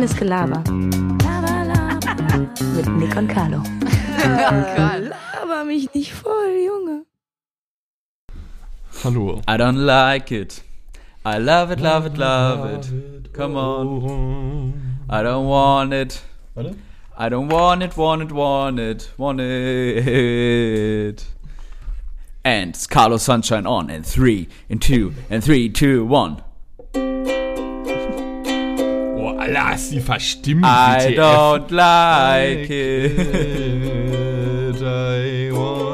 Reines Gelaber. Mit Nick und Carlo. Äh, laber mich nicht voll, Junge. Hallo. I don't like it. I love it, love it, love it. Come on. I don't want it. Warte. I don't want it, want it, want it, want it. And Carlos Sunshine on in 3, in 2, in 3, 2, 1. Lars, die verstimmen I don't like it. I want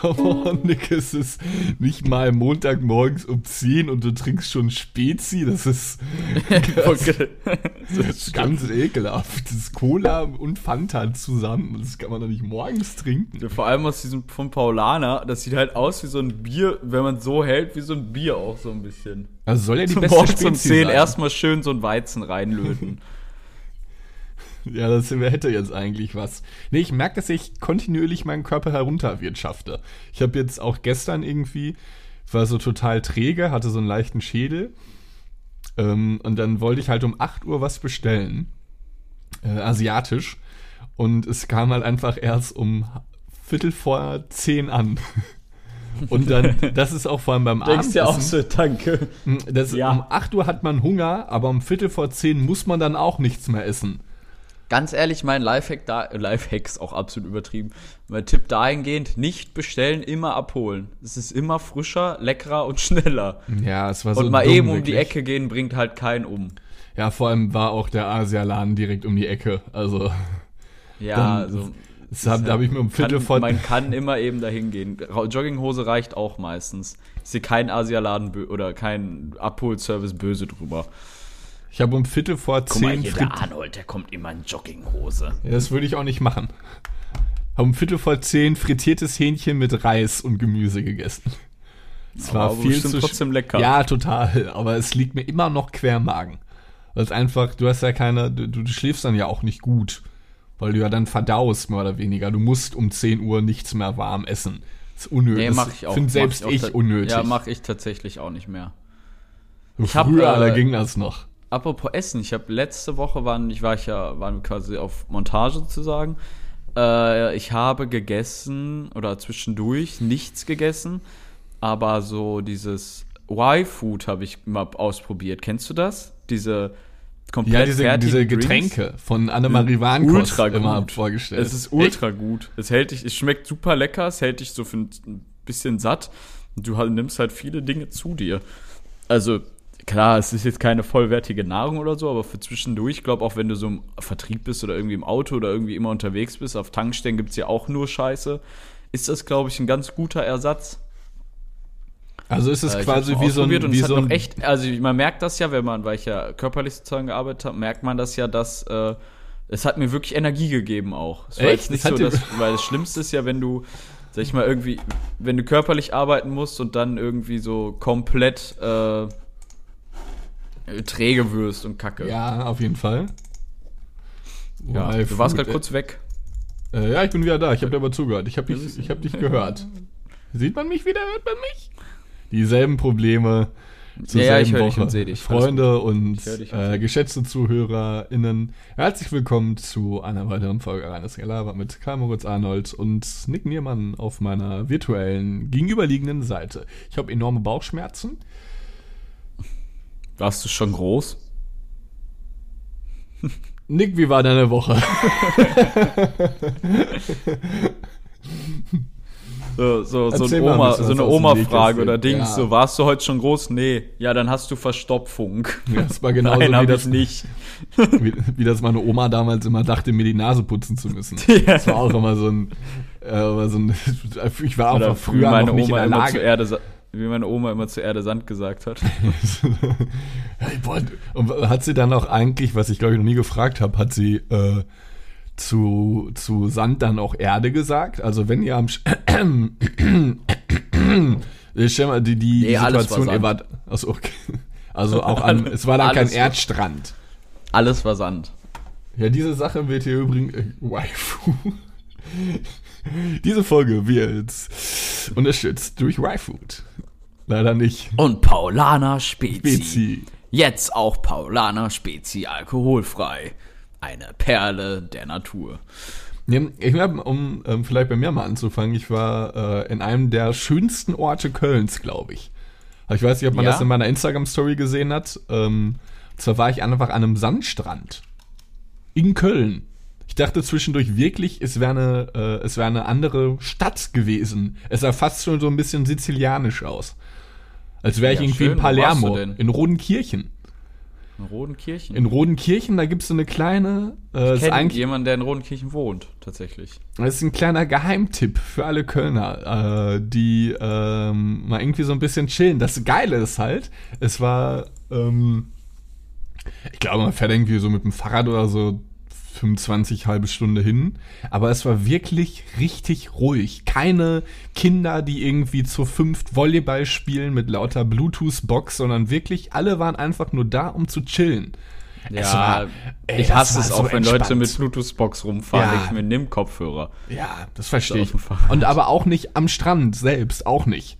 Come on, Nick, es ist nicht mal Montagmorgens um 10 und du trinkst schon Spezi. Das ist, Okay. das ist ganz ekelhaft. Das ist Cola und Fanta zusammen. Das kann man doch nicht morgens trinken. Vor allem aus diesem von Paulaner, das sieht halt aus wie so ein Bier, wenn man so hält, wie so ein Bier auch so ein bisschen. Also soll ja die Zum beste Morgens um Spezi 10 sein. erstmal schön so ein Weizen reinlöten. Ja, das hätte jetzt eigentlich was. Nee, ich merke, dass ich kontinuierlich meinen Körper herunterwirtschafte. Ich habe jetzt auch gestern irgendwie, war so total träge, hatte so einen leichten Schädel. Ähm, und dann wollte ich halt um 8 Uhr was bestellen. Äh, asiatisch. Und es kam halt einfach erst um Viertel vor 10 an. Und dann, das ist auch vor allem beim Abendessen. danke. Das, Ja. Um 8 Uhr hat man Hunger, aber um Viertel vor 10 muss man dann auch nichts mehr essen. Ganz ehrlich, mein Lifehack da, äh, Lifehack ist auch absolut übertrieben. Mein Tipp dahingehend, nicht bestellen, immer abholen. Es ist immer frischer, leckerer und schneller. Ja, es war so Und mal dumm, eben um die wirklich. Ecke gehen, bringt halt keinen um. Ja, vor allem war auch der Asialaden direkt um die Ecke. Also, Ja, Dann- also. das hab, da habe ich mir um Viertel Kann, vor. man kann immer eben dahin gehen. Jogginghose reicht auch meistens. Ist hier kein Asialaden oder kein Abholservice böse drüber. Ich habe um Viertel vor zehn Frit Arnold, der kommt immer in Jogginghose. ja, Das würde ich auch nicht machen. Habe um Viertel vor zehn frittiertes Hähnchen mit Reis und Gemüse gegessen. Es war viel zu trotzdem lecker. Ja, total. Aber es liegt mir immer noch quer im Magen. Weil es einfach, du hast ja keine, du, du schläfst dann ja auch nicht gut. Weil du ja dann verdaust, mehr oder weniger. Du musst um 10 Uhr nichts mehr warm essen. Das ist unnötig. Nee, mach ich auch. Finde selbst ich, ta- unnötig. Ja, mach ich tatsächlich auch nicht mehr. ich hab, Früher, da äh, ging das noch. Apropos Essen, ich habe letzte Woche waren, ich war ich ja, waren quasi auf Montage sozusagen. Äh, ich habe gegessen oder zwischendurch nichts gegessen, aber so dieses Y-Food habe ich mal ausprobiert. Kennst du das? Diese komplett Ja, diese, diese Drinks? Getränke von Annemarie Warnkost ultra immer gut. vorgestellt. Es ist ultra gut. Es hält dich, es schmeckt super lecker, es hält dich so für ein bisschen satt. Du halt, nimmst halt viele Dinge zu dir. Also, klar, es ist jetzt keine vollwertige Nahrung oder so, aber für zwischendurch, ich glaube auch, wenn du so im Vertrieb bist oder irgendwie im Auto oder irgendwie immer unterwegs bist, auf Tankstellen gibt's ja auch nur Scheiße, ist das, glaube ich, ein ganz guter Ersatz. Also ist es Äh, quasi wie so ein, und wie es so ein echt, also man merkt das ja, wenn man, weil ich ja körperlich sozusagen gearbeitet habe, merkt man das ja, dass äh, es hat mir wirklich Energie gegeben auch. Es war Echt? jetzt nicht Das so, dass, weil das Schlimmste ist ja, wenn du, sag ich mal, irgendwie, wenn du körperlich arbeiten musst und dann irgendwie so komplett äh, träge wirst und kacke. Ja, auf jeden Fall. Ja, Why du warst gerade kurz weg. Äh, ja, ich bin wieder da. Ich habe dir aber zugehört. Ich habe dich, ich hab dich gehört. Sieht man mich wieder? Hört man mich? Dieselben Probleme zur Ja, ja, ich selben hör dich Woche. und seh dich. Freunde und und äh, geschätzte ZuhörerInnen, herzlich willkommen zu einer weiteren Folge Reines Gelaber mit Karl Moritz Arnold und Nick Niermann auf meiner virtuellen gegenüberliegenden Seite. Ich habe enorme Bauchschmerzen. Warst du schon groß? Nick, wie war deine Woche? So, so, so, ein Oma, so eine Oma-Frage oder Dings. Ja. So, warst du heute schon groß? Nee. Ja, dann hast du Verstopfung. Das war genauso Nein, wie das, ich nicht. wie, wie das meine Oma damals immer dachte, mir die Nase putzen zu müssen. Ja. Das war auch immer so ein, äh, so ein ich war einfach früher wie meine noch nicht Oma in der Lage. Erde, Sa- wie meine Oma immer zu Erde Sand gesagt hat. Hey, boah, Und hat sie dann auch eigentlich, was ich glaube ich noch nie gefragt habe, hat sie äh, zu, zu Sand dann auch Erde gesagt? Also wenn ihr am Sch Ich stell mal, die, die Nee, alles Situation, war ihr wart, also okay. Also auch an, es war dann kein war- Erdstrand. Alles war Sand. Ja, diese Sache wird hier übrigens. Äh, Waifu. diese Folge wird unterstützt durch Y-Food. Leider nicht. Und Paulana Spezi. Spezi. Jetzt auch Paulaner Spezi alkoholfrei. Eine Perle der Natur. Ich hab, um ähm, vielleicht bei mir mal anzufangen, ich war äh, in einem der schönsten Orte Kölns, glaube ich. Aber Ich weiß nicht, ob man Ja? das in meiner Instagram-Story gesehen hat. Ähm, zwar war ich einfach an einem Sandstrand in Köln. Ich dachte zwischendurch wirklich, es wäre eine, äh, es wäre eine andere Stadt gewesen. Es sah fast schon so ein bisschen sizilianisch aus. Als wäre ich Ja, irgendwie schön. in Palermo, denn? in Rodenkirchen. In Rodenkirchen. In Rodenkirchen, da gibt es so eine kleine, äh, ich ist kenne eigentlich jemanden, der in Rodenkirchen wohnt, tatsächlich. Das ist ein kleiner Geheimtipp für alle Kölner, äh, die ähm, mal irgendwie so ein bisschen chillen. Das Geile ist halt, es war, ähm, ich glaube, man fährt irgendwie so mit dem Fahrrad oder so 25 halbe Stunde hin, aber es war wirklich richtig ruhig. Keine Kinder, die irgendwie zu fünft Volleyball spielen mit lauter Bluetooth-Box, sondern wirklich alle waren einfach nur da, um zu chillen. Es war- ey, ich hasse es so auch, wenn Leute entspannt. mit Bluetooth-Box rumfahren. Ja. Ja. Ich mir nimm Kopfhörer. Ja, das verstehe ich. Und aber auch nicht am Strand selbst, auch nicht.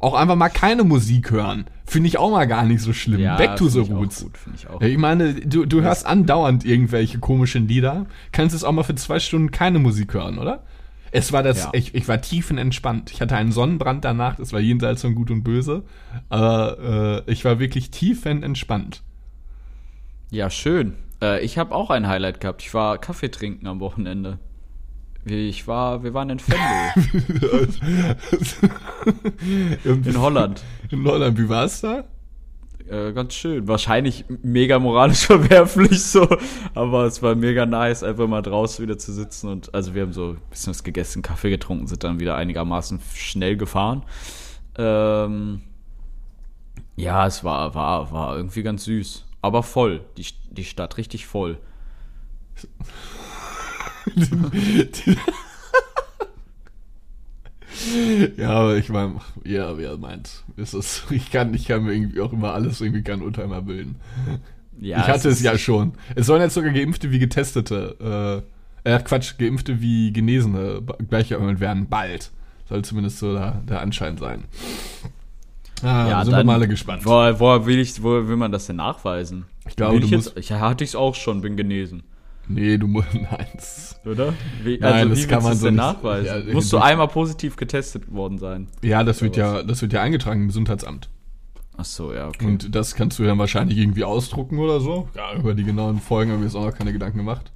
Auch einfach mal keine Musik hören. Finde ich auch mal gar nicht so schlimm. Back to the ich roots. gut, ich. Ja, ich meine, du, du hörst andauernd irgendwelche komischen Lieder. Kannst es auch mal für zwei Stunden keine Musik hören, oder? Es war das, Ja. ich, ich war tiefenentspannt. Ich hatte einen Sonnenbrand danach, das war jenseits von Gut und Böse. Aber äh, ich war wirklich tiefenentspannt. Ja, schön. Äh, ich habe auch ein Highlight gehabt. Ich war Kaffee trinken am Wochenende. Ich war, wir waren in Venlo, in Holland. In Holland, wie war's da? Äh, ganz schön. Wahrscheinlich mega moralisch verwerflich so, aber es war mega nice, einfach mal draußen wieder zu sitzen und also wir haben so ein bisschen was gegessen, Kaffee getrunken, sind dann wieder einigermaßen schnell gefahren. Ähm, ja, es war, war, war irgendwie ganz süß, aber voll. Die, die Stadt richtig voll. Ja, aber ich meine, ja, wer meint, ist es, ich kann, ich kann mir irgendwie auch immer alles irgendwie kein Urteil mehr bilden. Ja, ich hatte es ist- ja schon. Es sollen jetzt sogar Geimpfte wie Getestete, äh, äh, Quatsch, Geimpfte wie Genesene gleichgeordnet werden, bald. Soll zumindest so der, der Anschein sein. Ah, Ja, sind wir mal alle gespannt. Wo, wo, will ich, will man das denn nachweisen? Ich glaube, ich musst- jetzt, ich hatte ich es auch schon, bin genesen. Nee, du musst, nein, Oder? Wie, Nein, also, das kann man so nachweisen? Ja, Musst du einmal positiv getestet worden sein? ja, das wird ja, das wird ja eingetragen im Gesundheitsamt. Ach so, ja, okay. Und das kannst du dann wahrscheinlich irgendwie ausdrucken oder so. Ja, über die genauen Folgen haben wir jetzt auch noch keine Gedanken gemacht.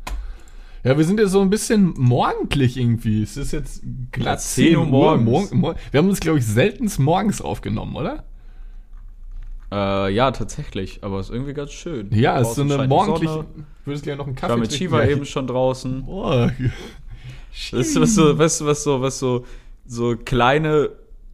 Ja, wir sind jetzt so ein bisschen morgendlich irgendwie. Es ist jetzt glatt 10 Uhr morgens. Morgen, mor wir haben uns, glaube ich, seltenst morgens aufgenommen, oder? Äh, ja, tatsächlich. Aber es ist irgendwie ganz schön. Ja, es ist so eine morgendliche. Würdest gleich noch einen Ich Kaffee war mit trinken? Shiva Ja, eben schon draußen. Boah. Weißt du, was so, weißt du, was so, was so, so kleine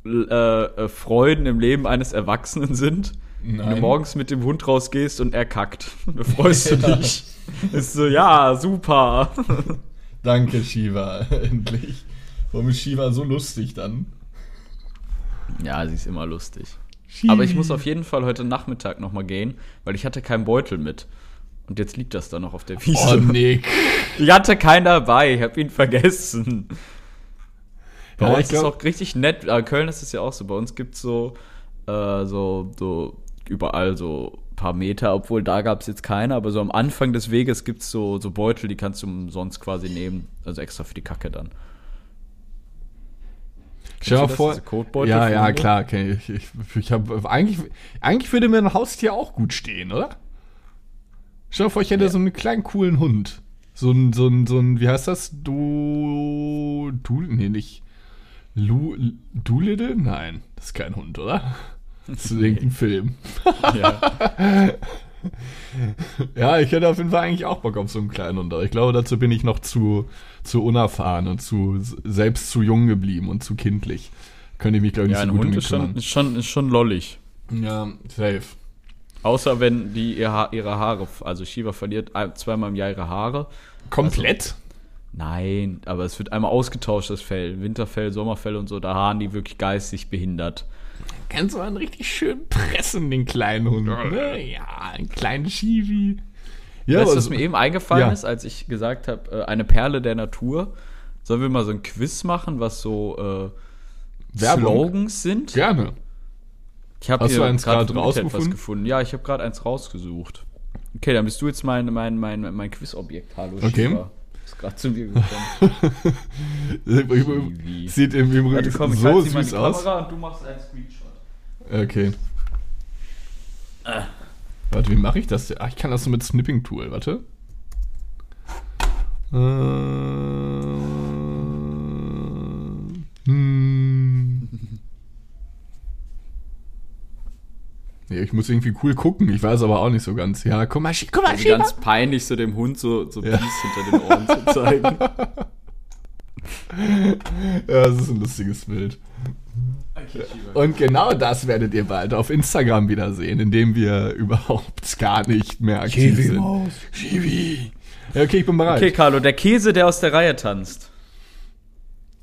äh, äh, Freuden im Leben eines Erwachsenen sind? Wenn du Nein. morgens mit dem Hund rausgehst und er kackt. Da freust du dich. Ist so, ja, super. Danke, Shiva. Endlich. Warum ist Shiva so lustig dann? Ja, sie ist immer lustig. Aber ich muss auf jeden Fall heute Nachmittag nochmal gehen, weil ich hatte keinen Beutel mit. Und jetzt liegt das da noch auf der Oh, Wiese. Nick. Ich hatte keinen dabei, ich habe ihn vergessen. Bei Ja, uns ich glaub- ist auch richtig nett. Äh, Köln ist es ja auch so. Bei uns gibt es so, äh, so, so überall so ein paar Meter, obwohl da gab es jetzt keine, aber so am Anfang des Weges gibt es so, so Beutel, die kannst du umsonst quasi nehmen. Also extra für die Kacke dann. Stell dir vor. Kotbeutel Ja, ja, klar, kenn ich. Ich, ich hab, eigentlich, eigentlich würde mir ein Haustier auch gut stehen, oder? Stell dir vor, ich hätte so einen kleinen coolen Hund. So ein, so ein, so ein, wie heißt das? Du, du, nee, nicht. Lu, Doolittle? Nein, das ist kein Hund, oder? Das ist irgendein Film. Ja. Ja, ich hätte auf jeden Fall eigentlich auch Bock auf so einen kleinen aber ich glaube, dazu bin ich noch zu, zu unerfahren und zu, selbst zu jung geblieben und zu kindlich. Könnte ich mich, glaube ich, ja, nicht ein so gut Hund ist schon, ist, schon, ist schon lollig. Ja, safe. Außer wenn die ihre Haare, also Shiva verliert zweimal im Jahr ihre Haare. Komplett? Nein, aber es wird einmal ausgetauscht, das Fell. Winterfell, Sommerfell und so, da haben die wirklich geistig behindert. Kannst du einen richtig schön pressen, den kleinen Hund. Ne? Ja, einen kleinen Chibi. Ja, weißt du, was so- mir eben eingefallen Ja. ist, als ich gesagt habe, äh, eine Perle der Natur? Sollen wir mal so ein Quiz machen, was so äh. Slogans sind? Gerne. Ich habe Hast du hier eins gerade rausgefunden? gefunden. Ja, ich habe gerade eins rausgesucht. Okay, dann bist du jetzt mein, mein, mein, mein Quizobjekt. Hallo, Okay. Shiva. Bist gerade zu mir gekommen. Sieht im Übrigen Warte, komm, ich so mal in süß die aus. Kamera und du machst einen Screenshot. Okay. Äh. Warte, wie mache ich das? Ach, ich kann das so mit Snipping Tool. Warte. Äh, hm. Nee, ich muss irgendwie cool gucken. Ich weiß aber auch nicht so ganz. Ja, guck mal, guck mal, Also ganz peinlich, so dem Hund so, so Ja. Peace hinter den Ohren zu zeigen. Ja, das ist ein lustiges Bild. Und genau das werdet ihr bald auf Instagram wieder sehen, indem wir überhaupt gar nicht mehr aktiv Chibi sind. Maus. Chibi. Ja, okay, ich bin bereit. Okay, Carlo, der Käse, der aus der Reihe tanzt.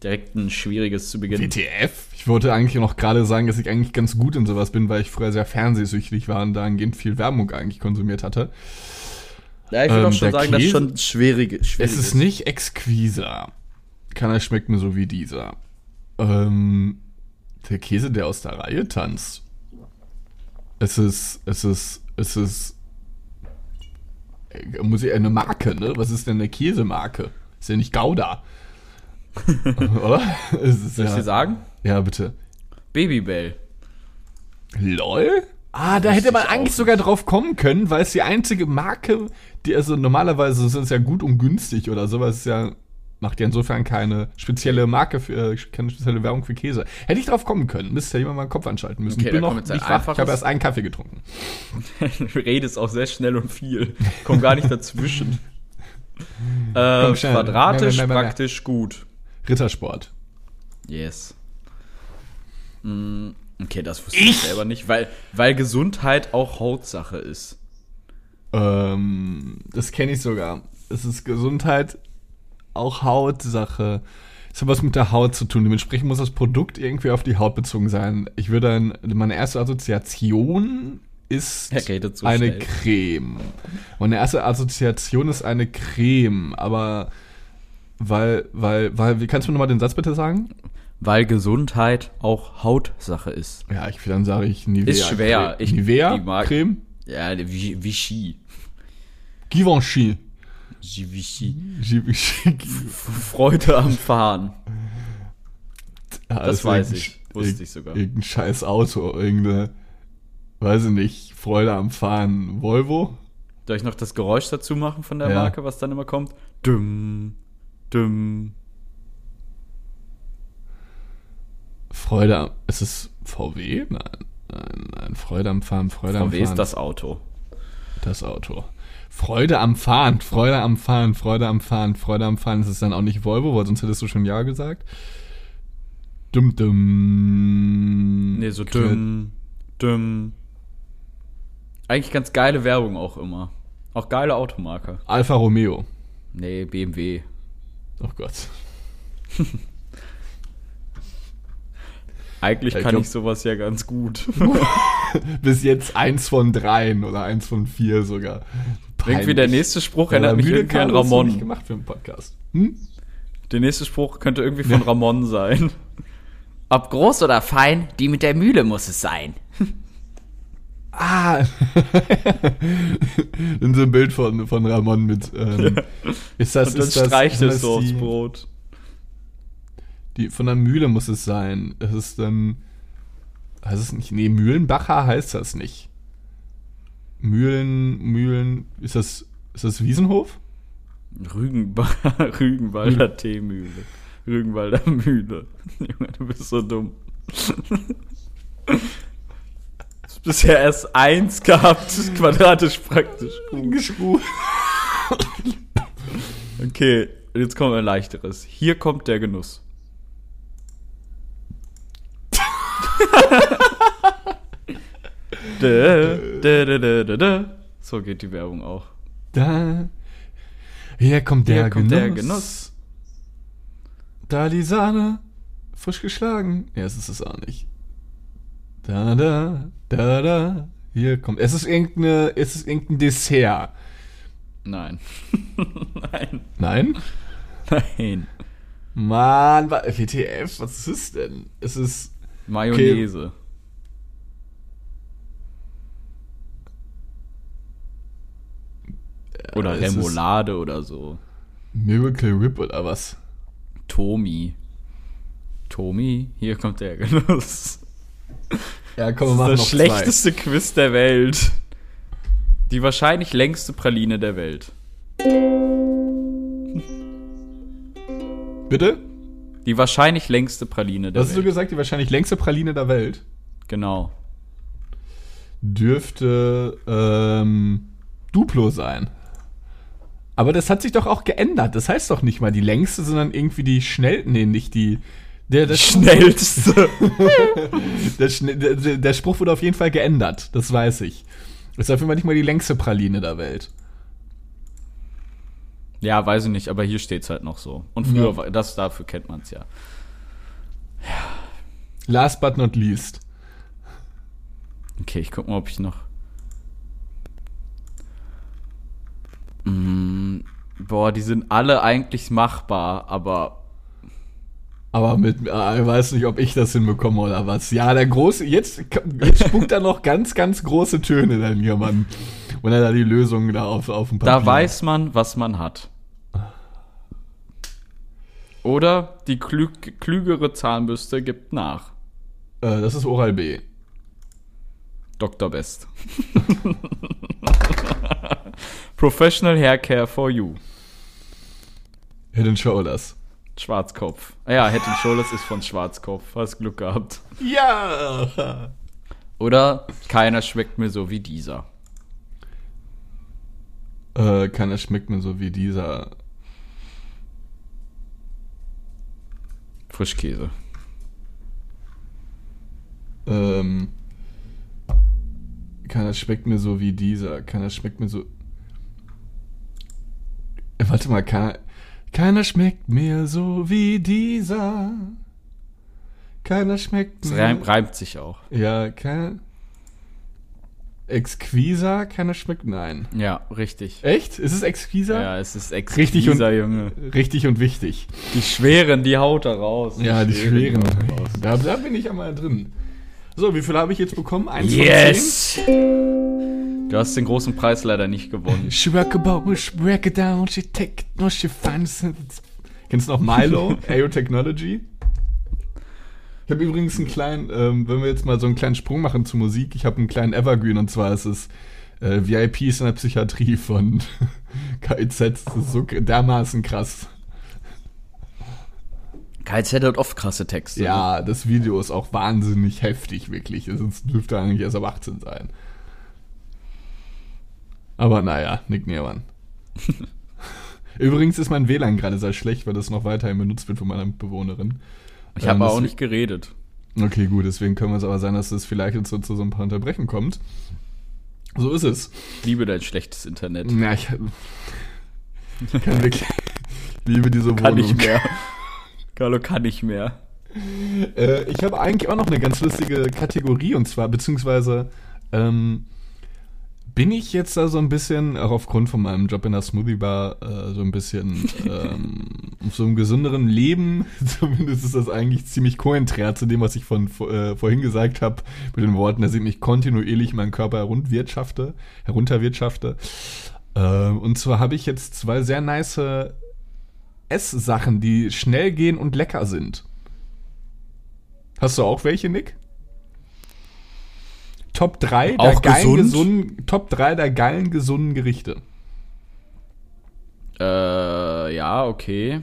Direkt ein schwieriges zu Beginn. WTF? Ich wollte eigentlich noch gerade sagen, dass ich eigentlich ganz gut in sowas bin, weil ich früher sehr fernsehsüchtig war und dahingehend viel Werbung eigentlich konsumiert hatte. Ja, ich würde Ähm, auch schon sagen, das ist Käse- schon schwierige, schwierig. Es ist nicht exquiser. Keiner schmeckt mir so wie dieser. Ähm, der Käse, der aus der Reihe tanzt. Es ist, es ist, es ist, äh, muss ich eine Marke, ne? Was ist denn eine Käsemarke? Ist ja nicht Gouda. Oder? Ist Soll ich ja, dir sagen? ja, bitte. Babybell. LOL? Ah, da hätte man eigentlich sogar drauf kommen können, weil es die einzige Marke, die, also normalerweise ist es ja gut und günstig oder sowas, ist ja, macht ja insofern keine spezielle Marke für, äh, keine spezielle Werbung für Käse. Hätte ich drauf kommen können, müsste ja jemand mal den Kopf anschalten müssen. Okay, ich bin noch nicht wach, ich habe erst einen Kaffee getrunken. du redest auch sehr schnell und viel. Komm gar nicht dazwischen. äh, quadratisch, mehr, mehr, mehr. praktisch, gut. Rittersport. Yes. Mm, Okay, das wusste ich, selber nicht, weil, weil Gesundheit auch Hautsache ist. Ähm, das kenne ich sogar. Es ist Gesundheit, auch Hautsache. Es hat was mit der Haut zu tun. Dementsprechend muss das Produkt irgendwie auf die Haut bezogen sein. Ich würde dann, meine erste Assoziation ist so eine schnell. Creme. Meine erste Assoziation ist eine Creme, aber weil, weil, weil, wie kannst du mir nochmal den Satz bitte sagen? Weil Gesundheit auch Hautsache ist. Ja, ich, dann sage ich Nivea. Ist schwer. Creme. Ich- Nivea die mag- Creme? Ja, Vichy. Givenchy. Vichy. Givenchy. Freude am Fahren. Ja, Das ist weiß ich. Wusste ich sogar. Irgendein scheiß Auto, irgendeine, weiß ich nicht, Freude am Fahren. Volvo? Soll ich noch das Geräusch dazu machen von der Ja. Marke, was dann immer kommt? Dumm, dumm. Freude am, ist es VW? Nein, nein, nein, Freude am Fahren, Freude am VW Fahren. ist das Auto. das Auto. Freude am Fahren, Freude am Fahren, Freude am Fahren, Freude am Fahren. Ist dann auch nicht Volvo, weil sonst hättest du schon Ja gesagt. Dumm, dumm. Nee, so dumm, dumm. Eigentlich ganz geile Werbung auch immer. Auch geile Automarke. Alfa Romeo. Nee, BMW. Oh Gott. Eigentlich Ich kann glaub- ich sowas ja ganz gut. Bis jetzt eins von dreien oder eins von vier sogar. irgendwie der nächste Spruch erinnert mich irgendwie an so nicht Ramon. gemacht für einen Podcast. Hm? Der nächste Spruch könnte irgendwie von Ramon sein. Ob groß oder fein, die mit der Mühle muss es sein. Ah. In so ein Bild von, von Ramon mit. Ähm, ist das, Und dann ist das, streicht es das so aufs Brot. die, von der Mühle muss es sein. Es ist dann. Heißt es nicht? Nee, Mühlenbacher heißt das nicht. Mühlen, Mühlen. Ist das, ist das Wiesenhof? Rügenba Rügenwalder Teemühle. Rügenwalder Mühle. Junge, du bist so dumm. Bisher erst eins gehabt, quadratisch praktisch. Geschruh. Okay, jetzt kommt ein leichteres. Hier kommt der Genuss. da, da, da. So geht die Werbung auch. Da. Hier kommt der Hier kommt Genuss. der Genuss. Da die Sahne. Frisch geschlagen. Ja, es ist es auch nicht. Da, da, da, da, hier kommt. Es ist irgendeine, es ist irgendein Dessert. Nein. Nein. Nein? Nein. Mann, WTF, was ist es denn? Es ist. Mayonnaise. Okay. Oder es Remoulade oder so. Miracle Rip oder was? Tomi. Tomi, hier kommt der Genuss. Ja, komm, Das ist das schlechteste Quiz der Welt. Die wahrscheinlich längste Praline der Welt. zwei. Bitte? Die wahrscheinlich längste Praline der Was hast du Welt. gesagt? Die wahrscheinlich längste Praline der Welt Genau. dürfte ähm, Duplo sein. Aber das hat sich doch auch geändert. Das heißt doch nicht mal die längste, sondern irgendwie die schnell. Nee, nicht die. Der, der, Schnellste. der, der, der, Spruch wurde auf jeden Fall geändert. Das weiß ich. Ist auf jeden Fall nicht mal die längste Praline der Welt. ja, weiß ich nicht, aber hier steht's halt noch so. Und früher Ja. war das dafür kennt man's ja. Last but not least. Okay, ich guck mal, ob ich noch. Mm, boah, die sind alle eigentlich machbar, aber Aber mit, äh, ich weiß nicht, ob ich das hinbekomme oder was. Ja, der große, jetzt, jetzt spuckt er noch ganz, ganz große Töne dann hier, Mann. Wenn er da die Lösung da auf, auf dem Papier da weiß man, was man hat. Oder die klüg klügere Zahnbürste gibt nach. Äh, das ist Oral B. Dr. Best. Professional Hair Care for You. Head and Shoulders. Schwarzkopf. Ah Ja, Head and Shoulders ist von Schwarzkopf. Hast Glück gehabt. Ja! Oder keiner schmeckt mir so wie dieser. Äh, keiner schmeckt mir so wie dieser. Frischkäse. Ähm, keiner schmeckt mir so wie dieser. Keiner schmeckt mir so. Äh, warte mal, keiner. Keiner schmeckt mir so wie dieser. Keiner schmeckt Es mir. reimt, reimt sich auch. Ja, keiner. Exquisa? Keiner schmeckt. Nein. Ja, richtig. Echt? Ist es Exquisa? Ja, es ist extra Richtig und- Junge. Richtig und wichtig. Die schweren, die haut er raus. Ja, die schweren. die. Da, da bin ich einmal drin. So, wie viel habe ich jetzt bekommen? Eins Yes! Du hast den großen Preis leider nicht gewonnen. She rock a boat, she break it down, she take it, no, she finds it. Kennst du noch Milo? AO Technology? Ich habe übrigens einen kleinen, ähm, wenn wir jetzt mal so einen kleinen Sprung machen zur Musik, ich habe einen kleinen Evergreen und zwar ist es äh, VIPs in der Psychiatrie von KIZ. Das ist so dermaßen krass. KZ hat oft krasse Texte. Ja, das Video ist auch wahnsinnig heftig, wirklich. Sonst dürfte eigentlich erst ab 18 sein. Aber naja, Nick Niermann. Übrigens ist mein WLAN gerade sehr schlecht, weil das noch weiterhin benutzt wird von meiner Mitbewohnerin. Ich habe Ähm, auch nicht geredet. Okay, gut, deswegen können wir es aber sein, dass es vielleicht jetzt so zu so ein paar Unterbrechen kommt. So ist es. Ich liebe dein schlechtes Internet. Ja, ich kann wirklich. Ich liebe diese Kann Wohnung. nicht mehr. Carlo kann nicht mehr. Äh, ich habe eigentlich auch noch eine ganz lustige Kategorie und zwar, beziehungsweise ähm, bin ich jetzt da so ein bisschen, auch aufgrund von meinem Job in der Smoothie Bar, äh, so ein bisschen ähm, auf so einem gesünderen Leben, zumindest ist das eigentlich ziemlich konträr zu dem, was ich von äh, vorhin gesagt habe, mit den Worten, dass ich mich kontinuierlich meinen Körper herunterwirtschafte, herunterwirtschafte. Äh, und zwar habe ich jetzt zwei sehr nice Esssachen, die schnell gehen und lecker sind. Hast du auch welche, Nick? Top 3 der Auch geilen gesund? gesunden Top 3 der geilen gesunden Gerichte. Äh, ja, okay.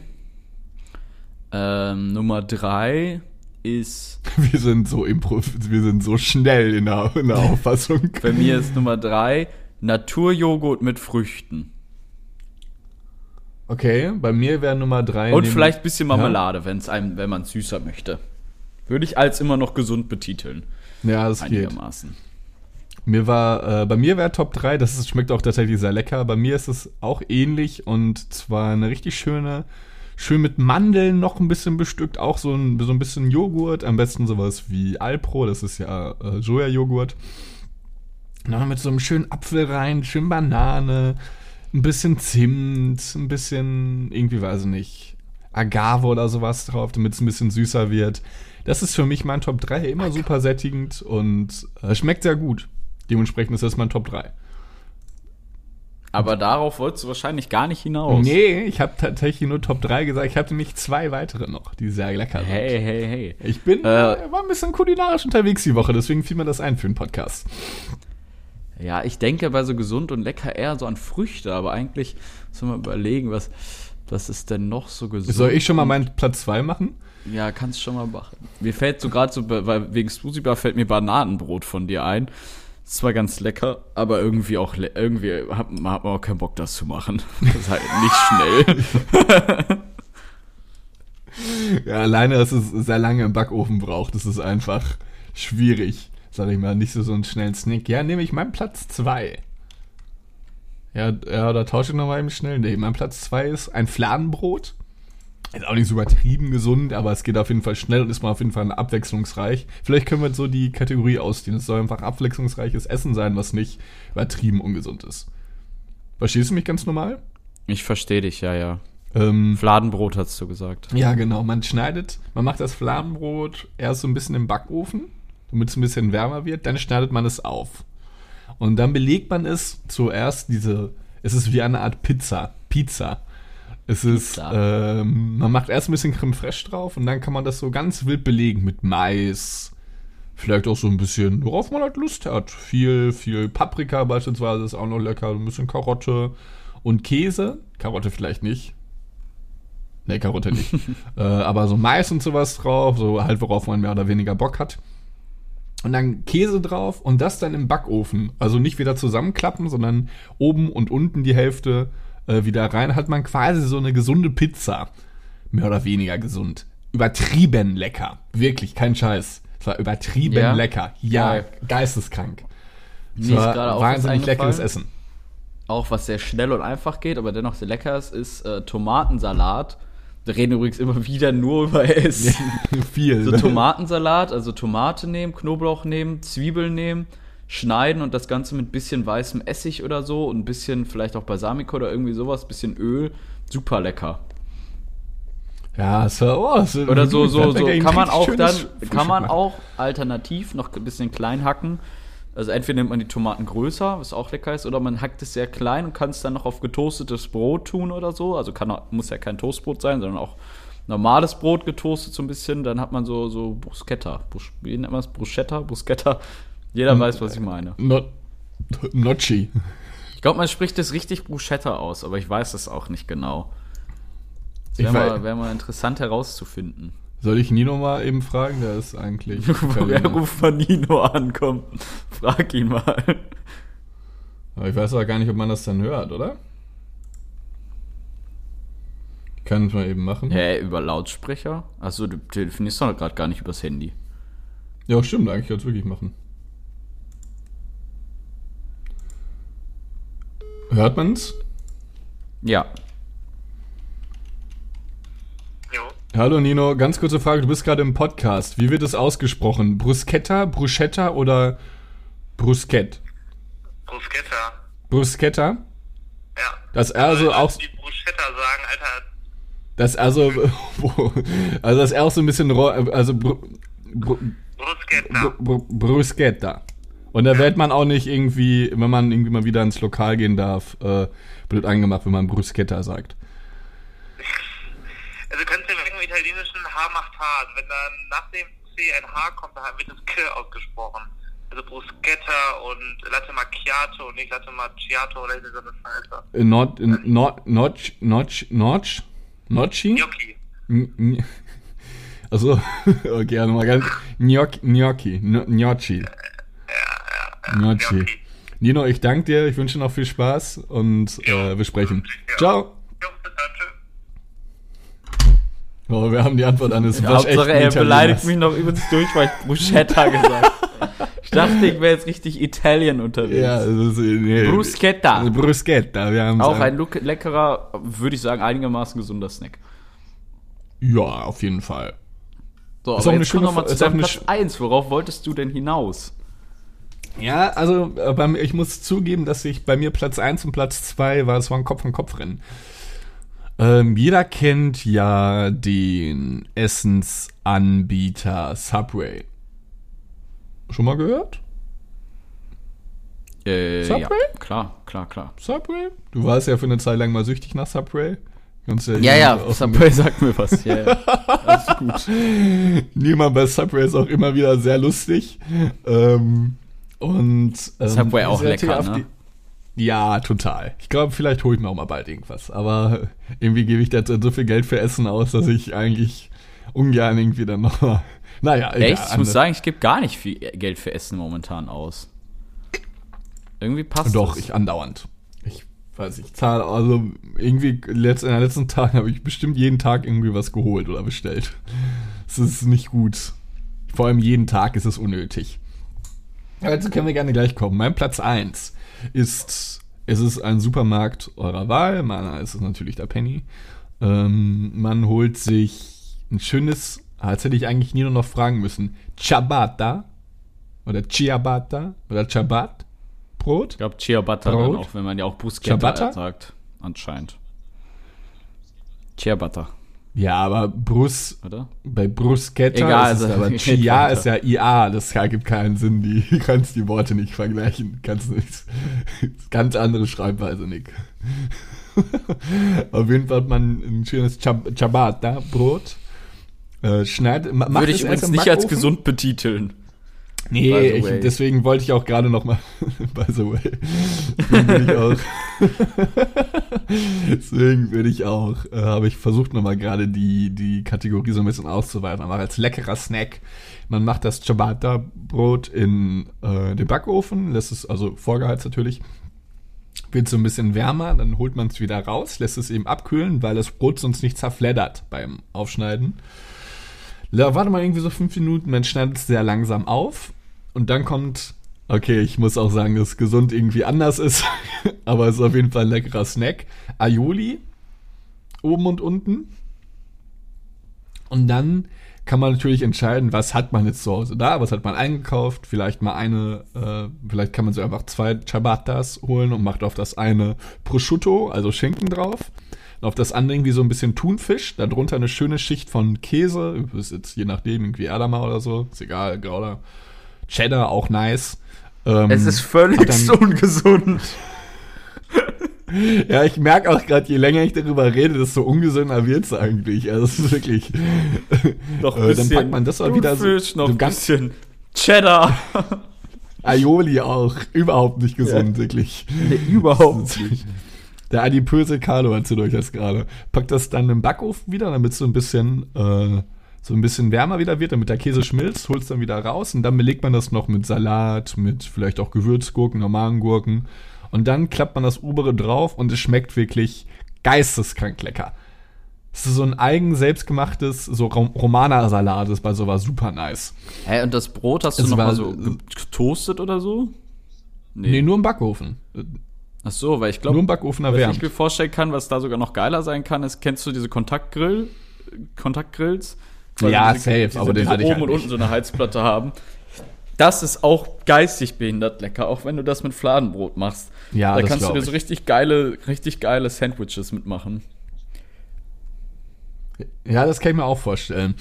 Ähm, Nummer drei ist. Wir sind so impro wir sind so schnell in der, in der Auffassung. Bei mir ist Nummer drei Naturjoghurt mit Früchten. Okay, bei mir wäre Nummer 3 Und vielleicht ein bisschen Marmelade, wenn's einem, wenn man es süßer möchte. Würde ich als immer noch gesund betiteln. Ja, das geht. Einigermaßen. Mir war, äh, bei mir wäre Top 3, das ist, schmeckt auch tatsächlich sehr lecker. Bei mir ist es auch ähnlich und zwar eine richtig schöne, schön mit Mandeln noch ein bisschen bestückt, auch so ein, so ein bisschen Joghurt, am besten sowas wie Alpro, das ist ja äh, Sojajoghurt. Noch mit so einem schönen Apfel rein, schön Banane, ein bisschen Zimt, ein bisschen, irgendwie weiß ich nicht, Agave oder sowas drauf, damit es ein bisschen süßer wird. Das ist für mich mein Top 3, immer super sättigend und äh, schmeckt sehr gut. Dementsprechend ist das mein Top 3. Aber darauf wolltest du wahrscheinlich gar nicht hinaus. Nee, ich habe tatsächlich nur Top 3 gesagt. Ich hatte nämlich zwei weitere noch, die sehr lecker sind. Hey, hey, hey. Ich bin, Äh, äh, war ein bisschen kulinarisch unterwegs die Woche, deswegen fiel mir das ein für den Podcast. Ja, ich denke bei so gesund und lecker eher so an Früchte, aber eigentlich müssen wir überlegen, was, was ist denn noch so gesund? Soll ich schon mal meinen Platz 2 machen? Ja, kannst schon mal machen. Mir fällt so gerade so, weil wegen Spusibar fällt mir Bananenbrot von dir ein. Ist zwar ganz lecker, aber irgendwie auch, irgendwie hat, man- hat man auch keinen Bock, das zu machen. Das ist halt nicht schnell. Ja, alleine, dass es sehr lange im Backofen braucht, das ist einfach schwierig. Sag ich mal, nicht so, so einen schnellen Snack. Ja, nehme ich meinen Platz 2. Ja, ja, da tausche ich nochmal eben schnell. Nee, mein Platz 2 ist ein Fladenbrot. Ist auch nicht so übertrieben gesund, aber es geht auf jeden Fall schnell und ist mal auf jeden Fall abwechslungsreich. Vielleicht können wir so die Kategorie ausdehnen. Es soll einfach abwechslungsreiches Essen sein, was nicht übertrieben ungesund ist. Verstehst du mich ganz normal? Ich verstehe dich, ja, ja. Ähm, Fladenbrot hast du gesagt. ja, genau. Man schneidet, man macht das Fladenbrot erst so ein bisschen im Backofen, damit es ein bisschen wärmer wird. Dann schneidet man es auf. Und dann belegt man es zuerst diese, es ist wie eine Art Pizza. Pizza. Es ist, ähm, man macht erst ein bisschen Creme fraiche drauf und dann kann man das so ganz wild belegen mit Mais. Vielleicht auch so ein bisschen, worauf man halt Lust hat. Viel, viel Paprika beispielsweise ist auch noch lecker. Ein bisschen Karotte und Käse. Karotte vielleicht nicht. Ne, Karotte nicht. äh, aber so Mais und sowas drauf, so halt, worauf man mehr oder weniger Bock hat. Und dann Käse drauf und das dann im Backofen. Also nicht wieder zusammenklappen, sondern oben und unten die Hälfte äh, wieder rein. Hat man quasi so eine gesunde Pizza. Mehr oder weniger gesund. Übertrieben lecker. Wirklich, kein Scheiß. Es war übertrieben Ja? lecker. Ja, Geil. geisteskrank. Es Mir ist war gerade auch was wahnsinnig leckeres. Essen. Auch was sehr schnell und einfach geht, aber dennoch sehr lecker ist, ist äh, Tomatensalat. Wir reden übrigens immer wieder nur über Essen. Viel. So Tomatensalat, also Tomate nehmen, Knoblauch nehmen, Zwiebeln nehmen, schneiden und das Ganze mit bisschen weißem Essig oder so und ein bisschen vielleicht auch Balsamico oder irgendwie sowas, bisschen Öl. Super lecker. Ja, so, oh, so, Oder so, so, so kann man auch dann, Frühstück kann man auch alternativ noch ein bisschen klein hacken. Also entweder nimmt man die Tomaten größer, was auch lecker ist, oder man hackt es sehr klein und kann es dann noch auf getoastetes Brot tun oder so. Also kann, muss ja kein Toastbrot sein, sondern auch normales Brot getoastet so ein bisschen. Dann hat man so, so Bruschetta. Brusch, wie nennt man das? Bruschetta? Bruschetta? Jeder weiß, was ich meine. Not. Ich glaube, man spricht es richtig Bruschetta aus, aber ich weiß es auch nicht genau. Das wäre mal, wär mal interessant herauszufinden. Soll ich Nino mal eben fragen? Der ist eigentlich. Wer ruft von Nino an? Komm, frag ihn mal. Aber ich weiß aber gar nicht, ob man das dann hört, oder? Ich kann es mal eben machen. Hä, über Lautsprecher? Achso, du telefonierst doch gerade gar nicht übers Handy. Ja, stimmt, eigentlich kann es wirklich machen. Hört man's? Ja. Jo. Hallo Nino, ganz kurze Frage, du bist gerade im Podcast. Wie wird es ausgesprochen? Bruschetta, Bruschetta oder Bruschett? Bruschetta. Bruschetta? Ja. Das R also auch, Die Bruschetta sagen, Alter. das also, also das R auch so ein bisschen, also Bru, Bruschetta. Br Br Bruschetta. Und da wird man auch nicht irgendwie, wenn man irgendwie mal wieder ins Lokal gehen darf, äh, blöd angemacht, wenn man Bruschetta sagt. Also kannst du im italienischen H macht H. Wenn dann nach dem C ein H kommt, dann wird das K ausgesprochen. Also Bruschetta und Latte Macchiato und nicht Latte Macchiato oder so eine Scheiße. Äh, Not, not, notch, notch, notch, notchi? Gnocchi. Also, okay, nochmal ganz. Gnocchi, Gnocchi, Gno- Gnocchi. Gnocchi. Gnocchi. Nino, ich danke dir, ich wünsche noch viel Spaß und äh, wir sprechen. Ja. Ciao. Oh, wir haben die Antwort eines Hauptsache, er beleidigt mich noch übelst durch, weil ich Bruschetta gesagt habe. Ich dachte, ich wäre jetzt richtig Italien unterwegs. Ja, das ist, nee, Bruschetta. Bruschetta, wir haben Auch ein leckerer, würde ich sagen, einigermaßen gesunder Snack. Ja, auf jeden Fall. So, Ist aber jetzt komm schöne noch mal Fo- zu deinem eine Platz sch- 1. Worauf wolltest du denn hinaus? Ja, also äh, beim, ich muss zugeben, dass ich bei mir Platz 1 und Platz 2 war, es war ein Kopf-an-Kopf-Rennen. Ähm, jeder kennt ja den Essensanbieter Subway. Schon mal gehört? Äh, Subway? Ja, klar, klar, klar. Subway? Du warst ja für eine Zeit lang mal süchtig nach Subway. Ja, ja, dem- Subway sagt mir was. Ja, ja. Alles gut. Niemand bei Subway ist auch immer wieder sehr lustig. Ähm, und ähm, Subway auch lecker, ne? Ja, total. Ich glaube, vielleicht hole ich mir auch mal bald irgendwas. Aber irgendwie gebe ich derzeit so viel Geld für Essen aus, dass ich eigentlich ungern irgendwie dann noch mal. Naja, egal. Echt? Ich muss sagen, ich gebe gar nicht viel Geld für Essen momentan aus. Irgendwie passt Doch, das. ich andauernd. Ich weiß, ich zahle, also irgendwie letzt, in den letzten Tagen habe ich bestimmt jeden Tag irgendwie was geholt oder bestellt. Es ist nicht gut. Vor allem jeden Tag ist es unnötig. Dazu können wir gerne gleich kommen. Mein Platz 1 ist, es ist ein Supermarkt eurer Wahl. Meiner ist es natürlich der Penny. Ähm, man holt sich ein schönes, jetzt hätte ich eigentlich nie nur noch fragen müssen, Ciabatta oder Ciabatta oder Ciabat Brot. Ich glaube, Ciabatta dann Brot? auch, wenn man ja auch Bruschetta sagt. Anscheinend. Ciabatta, Ja, aber Brus, oder? bei Bruschetta Egal, ist es also, aber Chia ist ja IA, das ergibt keinen Sinn, die kannst die Worte nicht vergleichen, kannst nicht. Ganz andere Schreibweise, Nick. Auf jeden Fall hat man ein schönes Ciab- Ciabatta-Brot. Äh, schneidet, ma- macht Würde ich übrigens nicht als gesund betiteln. Nee, ich, deswegen wollte ich auch gerade noch mal, by the way, deswegen bin ich auch, deswegen bin ich auch, äh, habe ich versucht noch mal gerade die, die Kategorie so ein bisschen auszuweiten, aber als leckerer Snack, man macht das Ciabatta-Brot in äh, den Backofen, lässt es, also vorgeheizt natürlich, wird so ein bisschen wärmer, dann holt man es wieder raus, lässt es eben abkühlen, weil das Brot sonst nicht zerfleddert beim Aufschneiden. La, warte mal irgendwie so fünf Minuten, man schneidet es sehr langsam auf und dann kommt, okay, ich muss auch sagen, dass gesund irgendwie anders ist, aber es ist auf jeden Fall ein leckerer Snack. Aioli, oben und unten. Und dann kann man natürlich entscheiden, was hat man jetzt zu Hause da, was hat man eingekauft, vielleicht mal eine, äh, vielleicht kann man so einfach zwei Ciabattas holen und macht auf das eine Prosciutto, also Schinken drauf. Und auf das andere irgendwie so ein bisschen Thunfisch, darunter eine schöne Schicht von Käse, ist jetzt je nachdem irgendwie Erdammer oder so, ist egal, Grauler. Cheddar auch nice. Ähm, Es ist völlig ungesund. Ja, ich merke auch gerade, je länger ich darüber rede, desto ungesünder wird's eigentlich. Also es ist wirklich. Noch Äh, dann packt man das auch wieder so- noch so ein ganz- bisschen Cheddar. Aioli auch. Überhaupt nicht gesund, wirklich. überhaupt nicht. Der adipöse Carlo erzählt euch das gerade. Packt das dann im Backofen wieder, damit es so ein bisschen, äh, so ein bisschen wärmer wieder wird, damit der Käse schmilzt, holt es dann wieder raus und dann belegt man das noch mit Salat, mit vielleicht auch Gewürzgurken, normalen Gurken. Und dann klappt man das obere drauf und es schmeckt wirklich geisteskrank lecker. Es ist so ein eigen selbstgemachtes, so Rom Romana-Salat, ist bei sowas super nice. Hä, und das Brot hast du Es noch war- mal so ge- getoastet oder so? Nee, nur im Backofen. Ach so, weil ich glaube, Nur im Backofen was erwärmt. ich mir vorstellen kann, was da sogar noch geiler sein kann, ist, kennst du diese Kontaktgrill, Kontaktgrills? Ja, diese, safe, diese, aber den hatte ich oben halt und nicht. unten so eine Heizplatte haben. Das ist auch geistig behindert lecker, auch wenn du das mit Fladenbrot machst. Ja, da das kannst du dir so richtig geile, richtig geile Sandwiches mitmachen. Ja, das kann ich mir auch vorstellen.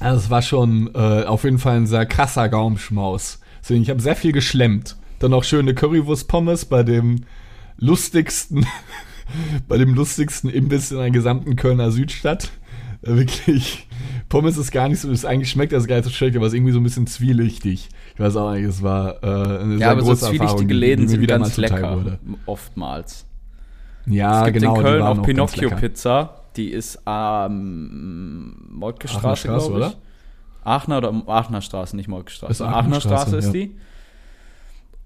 Also es war schon äh, auf jeden Fall ein sehr krasser Gaumschmaus. Deswegen, ich habe sehr viel geschlemmt. Dann auch schöne Currywurst-Pommes bei dem lustigsten, bei dem lustigsten Imbiss in der gesamten Kölner Südstadt. Äh, wirklich, Pommes ist gar nicht so, ist eigentlich schmeckt das gar nicht so schlecht, aber ist irgendwie so ein bisschen zwielichtig. Ich weiß auch nicht, es war äh, eine Ja, sehr aber so große Erfahrung, zwielichtige Läden die sind wieder ganz mal zuteil lecker. wurde. Oftmals. Ja, es gibt genau. in Köln auch ganz lecker. Pinocchio-Pizza. Die ist am Moltke Aachener Straße, glaube ich. oder? Aachener oder Aachener Straße, nicht Moltke Straße. Aachener Straße, Straße, ist ja. die.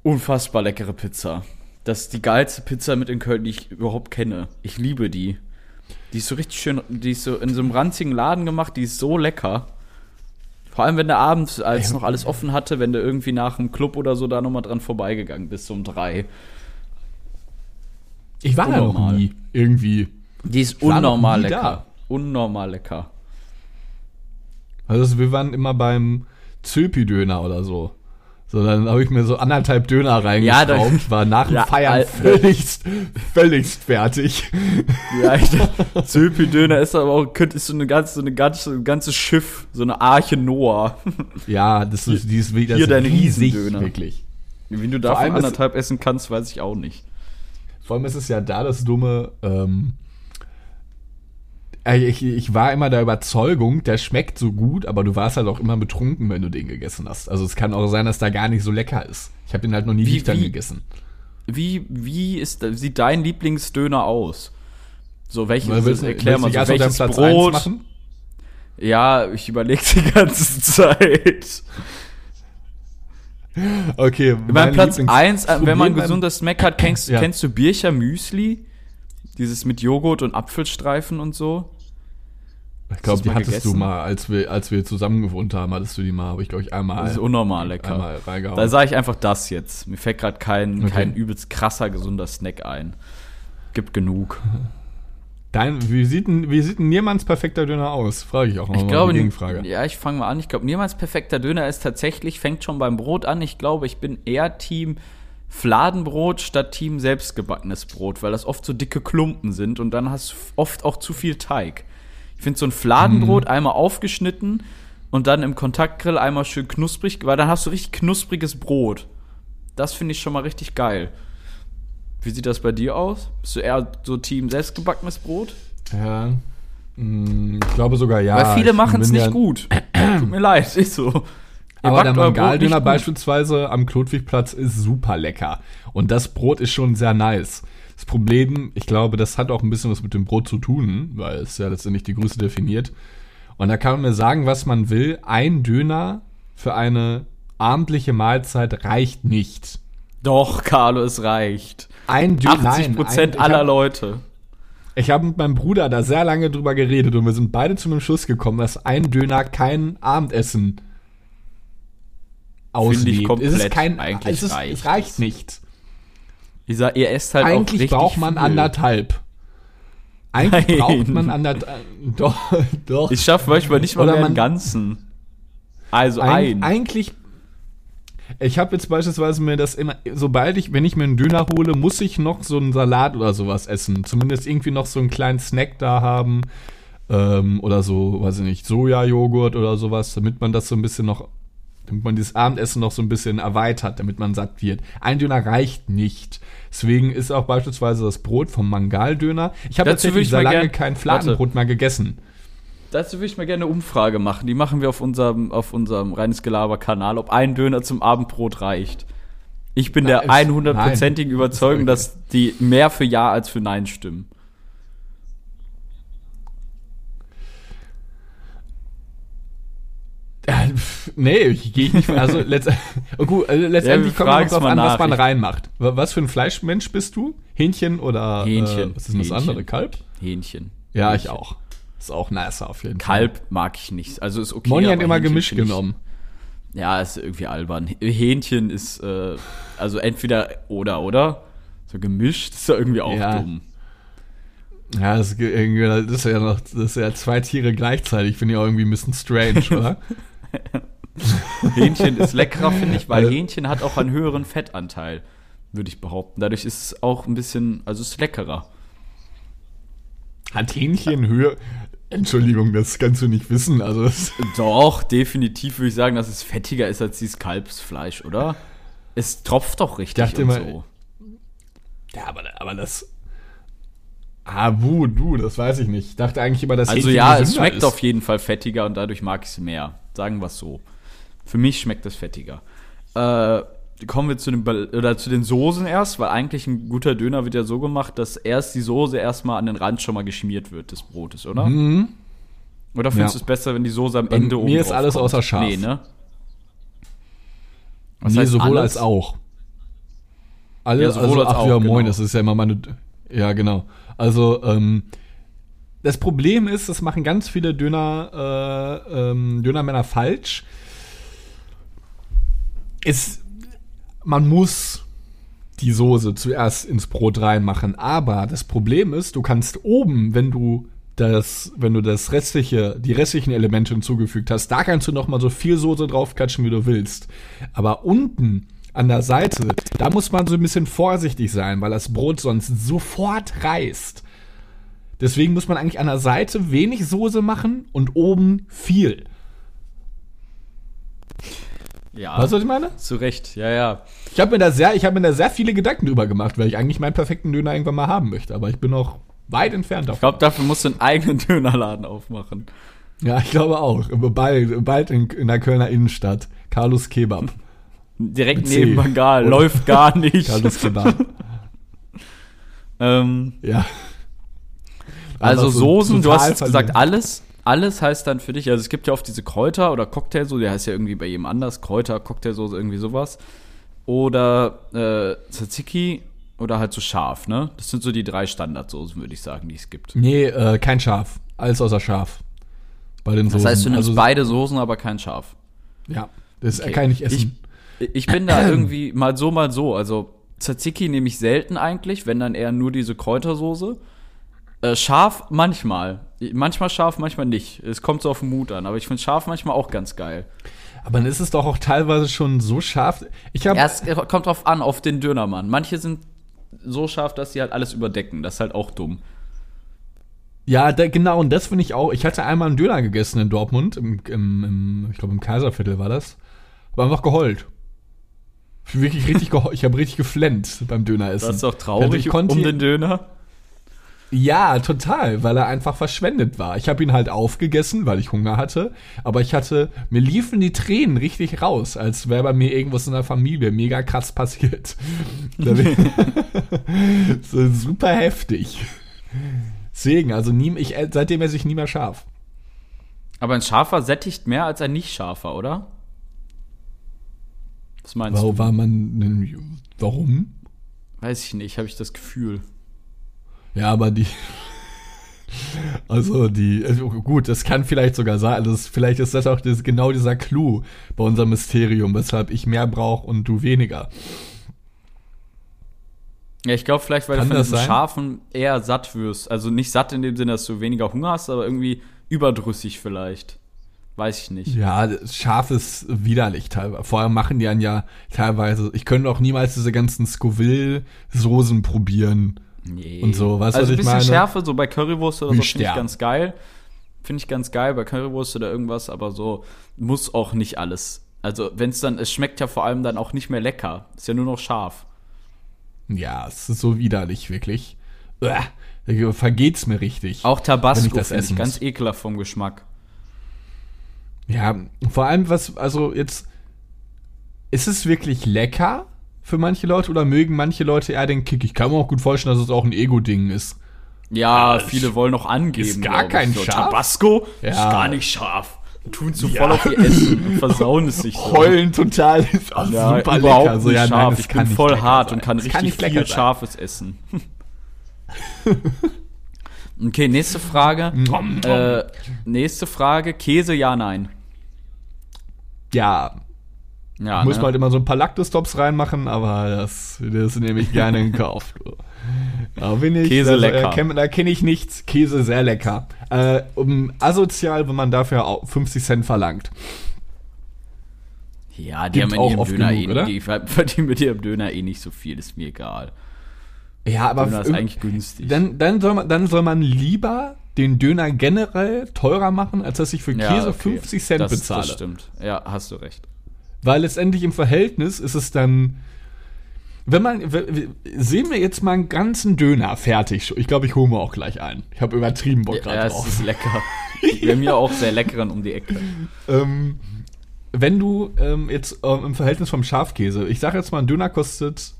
Unfassbar leckere Pizza. Das ist die geilste Pizza mit in Köln, die ich überhaupt kenne. Ich liebe die. Die ist so richtig schön, die ist so in so einem ranzigen Laden gemacht, die ist so lecker. Vor allem, wenn der abends, als Ey. noch alles offen hatte, wenn du irgendwie nach dem Club oder so da nochmal dran vorbeigegangen bist, um drei. Ich war da noch Unnormal. nie. Irgendwie. Die ist unnormal lecker. da. Unnormal lecker. Also wir waren immer beim Zöpi-Döner oder so. So, dann habe ich mir so anderthalb Döner Ja, reingeschraubt, war nach dem Ja, Feiern Al- völligst, völligst fertig. Ja, ich Zöpi-Döner ist aber auch, könnte- ist so eine ganze, so eine ganze, ein ganzes Schiff, so eine Arche Noah. Ja, das ist, die ist wieder Hier dein riesig, Riesendöner. wirklich. Wie du davon anderthalb essen kannst, weiß ich auch nicht. Vor allem ist es ja da das Dumme, ähm, äh, ich, ich war immer der Überzeugung, der schmeckt so gut, aber du warst halt auch immer betrunken, wenn du den gegessen hast. Also es kann auch sein, dass der gar nicht so lecker ist. Ich habe den halt noch nie Wie- nüchtern wie- gegessen. Wie, wie ist, sieht dein Lieblingsdöner aus? So, welches, willst, erklär mal, willst du so, welches Platz Brot? 1 machen? Ja, ich überlege die ganze Zeit. Okay, Mein Platz Lieblings- 1, wenn man gesundes Snack hat, kennst, Ja. kennst du Bircher Müsli? Dieses mit Joghurt und Apfelstreifen und so? Ich glaube, die du hattest du gegessen? mal, als wir, als wir zusammen gewohnt haben, hattest du die mal, habe ich glaube ich einmal. Das ist unnormal lecker. Einmal reingehauen. Da sage ich einfach das jetzt. Mir fällt gerade kein, Okay. kein übelst krasser, gesunder Snack ein. Gibt genug. Dein, wie sieht denn, wie sieht denn Niermanns perfekter Döner aus? Frage ich auch noch Ich mal glaube, Gegenfrage. ja, ich fange mal an. Ich glaube, niemals perfekter Döner ist tatsächlich, fängt schon beim Brot an. Ich glaube, ich bin eher Team Fladenbrot statt Team selbstgebackenes Brot, weil das oft so dicke Klumpen sind und dann hast du oft auch zu viel Teig. Ich finde so ein Fladenbrot einmal aufgeschnitten und dann im Kontaktgrill einmal schön knusprig, weil dann hast du richtig knuspriges Brot. Das finde ich schon mal richtig geil. Wie sieht das bei dir aus? Bist du eher so Team selbstgebackenes Brot? Ja. Mm, Ich glaube sogar ja. Weil viele machen es nicht ja- gut. Tut mir leid, ist so. Ihr Aber der Mangaldöner beispielsweise am Klotwigplatz ist super lecker. Und das Brot ist schon sehr nice. Das Problem, ich glaube, das hat auch ein bisschen was mit dem Brot zu tun, weil es ja letztendlich die Größe definiert. Und da kann man mir sagen, was man will. Ein Döner für eine abendliche Mahlzeit reicht nicht. Doch, Carlo, es reicht. Ein Döner. 80 Prozent aller hab- Leute. Ich habe mit meinem Bruder da sehr lange drüber geredet und wir sind beide zu einem Schluss gekommen, dass ein Döner kein Abendessen auslebt. ich es ist komplett. kein, Eigentlich es, ist, reicht es reicht nicht. Ihr, sa- ihr esst halt auch Eigentlich braucht man viel. anderthalb. Eigentlich Nein. braucht man anderthalb. Doch, doch. Ich schaffe manchmal nicht mal Oder mehr einen ganzen. Also Eig ein. Eigentlich. Ich habe jetzt beispielsweise mir das immer, sobald ich, wenn ich mir einen Döner hole, muss ich noch so einen Salat oder sowas essen. Zumindest irgendwie noch so einen kleinen Snack da haben. Ähm, oder so, weiß ich nicht, Sojajoghurt oder sowas, damit man das so ein bisschen noch, damit man dieses Abendessen noch so ein bisschen erweitert, damit man satt wird. Ein Döner reicht nicht. Deswegen ist auch beispielsweise das Brot vom Mangaldöner. Ich habe Dazu tatsächlich sehr lange kein Fladenbrot mehr gegessen. Dazu würde ich mal gerne eine Umfrage machen. Die machen wir auf unserem, auf unserem Reines Gelaber-Kanal, ob ein Döner zum Abendbrot reicht. Ich bin der Nein, 100%igen nein. Überzeugung, dass die mehr für Ja als für Nein stimmen. Äh, nee, ich gehe nicht. Also, letzt, oh, gut, also letztendlich wir kommt es darauf an, was nach. man Ich- reinmacht. Wa- Was für ein Fleischmensch bist du? Hähnchen oder Hähnchen. Äh, was ist denn das Hähnchen. andere? Kalb? Hähnchen. Ja, ich Hähnchen. auch. Ist auch nicer auf jeden Fall. Kalb mag ich nicht. Also ist okay. Moni hat immer Hähnchen gemischt ich- genommen. Ja, ist irgendwie albern. Hähnchen ist, äh, also entweder oder, oder? So gemischt ist ja irgendwie auch Ja. dumm. Ja, das, ist ge- irgendwie- das ist ja noch, das ist ja zwei Tiere gleichzeitig. Finde ich auch irgendwie ein bisschen strange, oder? Hähnchen ist leckerer, finde ich, weil Also- Hähnchen hat auch einen höheren Fettanteil, würde ich behaupten. Dadurch ist es auch ein bisschen, also es ist leckerer. Hat Hähnchen Höhe. Entschuldigung, das kannst du nicht wissen. Also, das, Doch, definitiv würde ich sagen, dass es fettiger ist als dieses Kalbsfleisch, oder? Es tropft doch richtig dachte und immer- so. ja, aber, aber das. Ah, wuh, du, das weiß ich nicht. Ich dachte eigentlich immer, dass Also Hähnchen ja, es schmeckt ist. auf jeden Fall fettiger und dadurch mag ich es mehr. Sagen wir es so. Für mich schmeckt es fettiger. Äh, kommen wir zu den, oder zu den Soßen erst, weil eigentlich ein guter Döner wird ja so gemacht, dass erst die Soße erstmal an den Rand schon mal geschmiert wird des Brotes, oder? Oder findest Mhm. Ja. du es besser, wenn die Soße am Ende oben mir ist alles kommt? außer scharf. Nee, ne? Was nee, sowohl alles? als auch. Alle, Ja, sowohl also, als ach auch, ja, moin, genau. das ist ja immer meine. Ja, genau. Also, ähm, das Problem ist, das machen ganz viele Döner, äh, ähm, Dönermänner falsch. Es, man muss die Soße zuerst ins Brot reinmachen, aber das Problem ist, du kannst oben, wenn du das, wenn du das restliche, die restlichen Elemente hinzugefügt hast, da kannst du noch mal so viel Soße draufklatschen, wie du willst. Aber unten an der Seite, da muss man so ein bisschen vorsichtig sein, weil das Brot sonst sofort reißt. Deswegen muss man eigentlich an der Seite wenig Soße machen und oben viel. Ja, Weißt du, was ich meine? zu Recht, ja, ja. Ich habe mir da sehr, ich habe mir da sehr viele Gedanken drüber gemacht, weil ich eigentlich meinen perfekten Döner irgendwann mal haben möchte. Aber ich bin noch weit entfernt Ich davon. glaube, dafür musst du einen eigenen Dönerladen aufmachen. Ja, ich glaube auch. Bald, bald in, in der Kölner Innenstadt. Carlos Kebab. Direkt C. neben Bangal, läuft gar nicht. Carlos Kebab. ähm, ja. Also Soßen, du hast jetzt gesagt, verlieren. alles. Alles heißt dann für dich, also es gibt ja oft diese Kräuter oder Cocktailsoße, der heißt ja irgendwie bei jedem anders, Kräuter, Cocktailsoße, irgendwie sowas. Oder äh, Tzatziki oder halt so scharf, ne? Das sind so die drei Standardsoßen, würde ich sagen, die es gibt. Nee, äh, kein Schaf. Alles außer Scharf. Bei den Das Soßen. heißt, du nimmst also, beide Soßen, aber kein Scharf. Ja, das Okay. kann ich nicht essen. Ich, ich bin da irgendwie mal so, mal so. Also Tzatziki nehme ich selten eigentlich, wenn dann eher nur diese Kräutersoße. Äh, scharf manchmal. Manchmal scharf, manchmal nicht. Es kommt so auf den Mut an. Aber ich finde scharf manchmal auch ganz geil. Aber dann ist es doch auch teilweise schon so scharf. Ich habe Ja, es kommt drauf an, auf den Dönermann. Manche sind so scharf, dass sie halt alles überdecken. Das ist halt auch dumm. Ja, da, genau, und das finde ich auch. Ich hatte einmal einen Döner gegessen in Dortmund, im, im, im ich glaube im Kaiserviertel war das. Aber einfach geheult. Ich wirklich richtig geheult. Ich habe richtig geflennt beim Döneressen. Das ist doch traurig ich konnte- um den Döner. Ja, total, weil er einfach verschwendet war. Ich habe ihn halt aufgegessen, weil ich Hunger hatte, aber ich hatte, mir liefen die Tränen richtig raus, als wäre bei mir irgendwas in der Familie mega krass passiert. So super heftig. Deswegen, also nie, ich, seitdem esse ich nie mehr scharf. Aber ein scharfer sättigt mehr als ein nicht scharfer, oder? Was meinst Warum du? war man warum? Weiß ich nicht, habe ich das Gefühl. Ja, aber die. Also die, also gut, das kann vielleicht sogar sein. Das, vielleicht ist das auch das, genau dieser Clou bei unserem Mysterium, weshalb ich mehr brauche und du weniger. Ja, ich glaube vielleicht, weil Kann du von diesem sein? Scharfen eher satt wirst. Also nicht satt in dem Sinne, dass du weniger Hunger hast, aber irgendwie überdrüssig vielleicht. Weiß ich nicht. Ja, scharf ist widerlich teilweise. Vor allem machen die dann ja teilweise, ich könnte auch niemals diese ganzen Scoville-Soßen probieren. Nee. Und so, weißt du, also was ein ich bisschen meine? Schärfe, so bei Currywurst oder so, finde ich ganz geil. Finde ich ganz geil bei Currywurst oder irgendwas, aber so muss auch nicht alles. Also, wenn es dann, es schmeckt ja vor allem dann auch nicht mehr lecker. Ist ja nur noch scharf. Ja, es ist so widerlich, wirklich. Uah, da vergeht's mir richtig. Auch Wenn ich Tabasco das finde ich ganz ekelhaft vom Geschmack. Ja, vor allem was, also jetzt, ist es wirklich lecker für manche Leute oder mögen manche Leute eher den Kick? Ich kann mir auch gut vorstellen, dass es auch ein Ego-Ding ist. Ja, viele wollen noch angeben. ist gar kein so. scharf? Tabasco ist Ja. gar nicht scharf. Tun zu Ja. voll auf ihr Essen und versauen es sich so. Heulen total, ist auch Ja, super überhaupt lecker. So, nicht ja, scharf. nein, ich kann bin nicht voll hart sein. und kann Es richtig nicht lecker viel sein. Scharfes essen. okay, nächste Frage. äh, nächste Frage. Käse, ja, nein. Ja, Ja, muss ne? man halt immer so ein paar Lactostops reinmachen, aber das, das nehme ich gerne in Kauf. Da bin ich, Käse also, lecker. äh, Da kenne ich nichts. Käse sehr lecker. Äh, um, asozial, wenn man dafür auch 50 Cent verlangt. ja, die gibt haben in auch ihrem Döner genug, eh, oder? die verdienen mit ihrem Döner eh nicht so viel, ist mir egal. Ja, aber Döner ist eigentlich günstig. Dann, dann, soll man, dann soll man lieber den Döner generell teurer machen, als dass ich für Ja, Käse okay. 50 Cent das, bezahle. Das stimmt. Ja, hast du recht. Weil letztendlich im Verhältnis ist es dann. Wenn man. Sehen wir jetzt mal einen ganzen Döner fertig. Ich glaube, ich hole mir auch gleich einen. Ich habe übertrieben Bock Ja, grad es drauf. ist lecker. Wir haben ja auch sehr leckeren um die Ecke. Ähm, wenn du ähm, jetzt ähm, im Verhältnis vom Schafkäse, ich sage jetzt mal, ein Döner kostet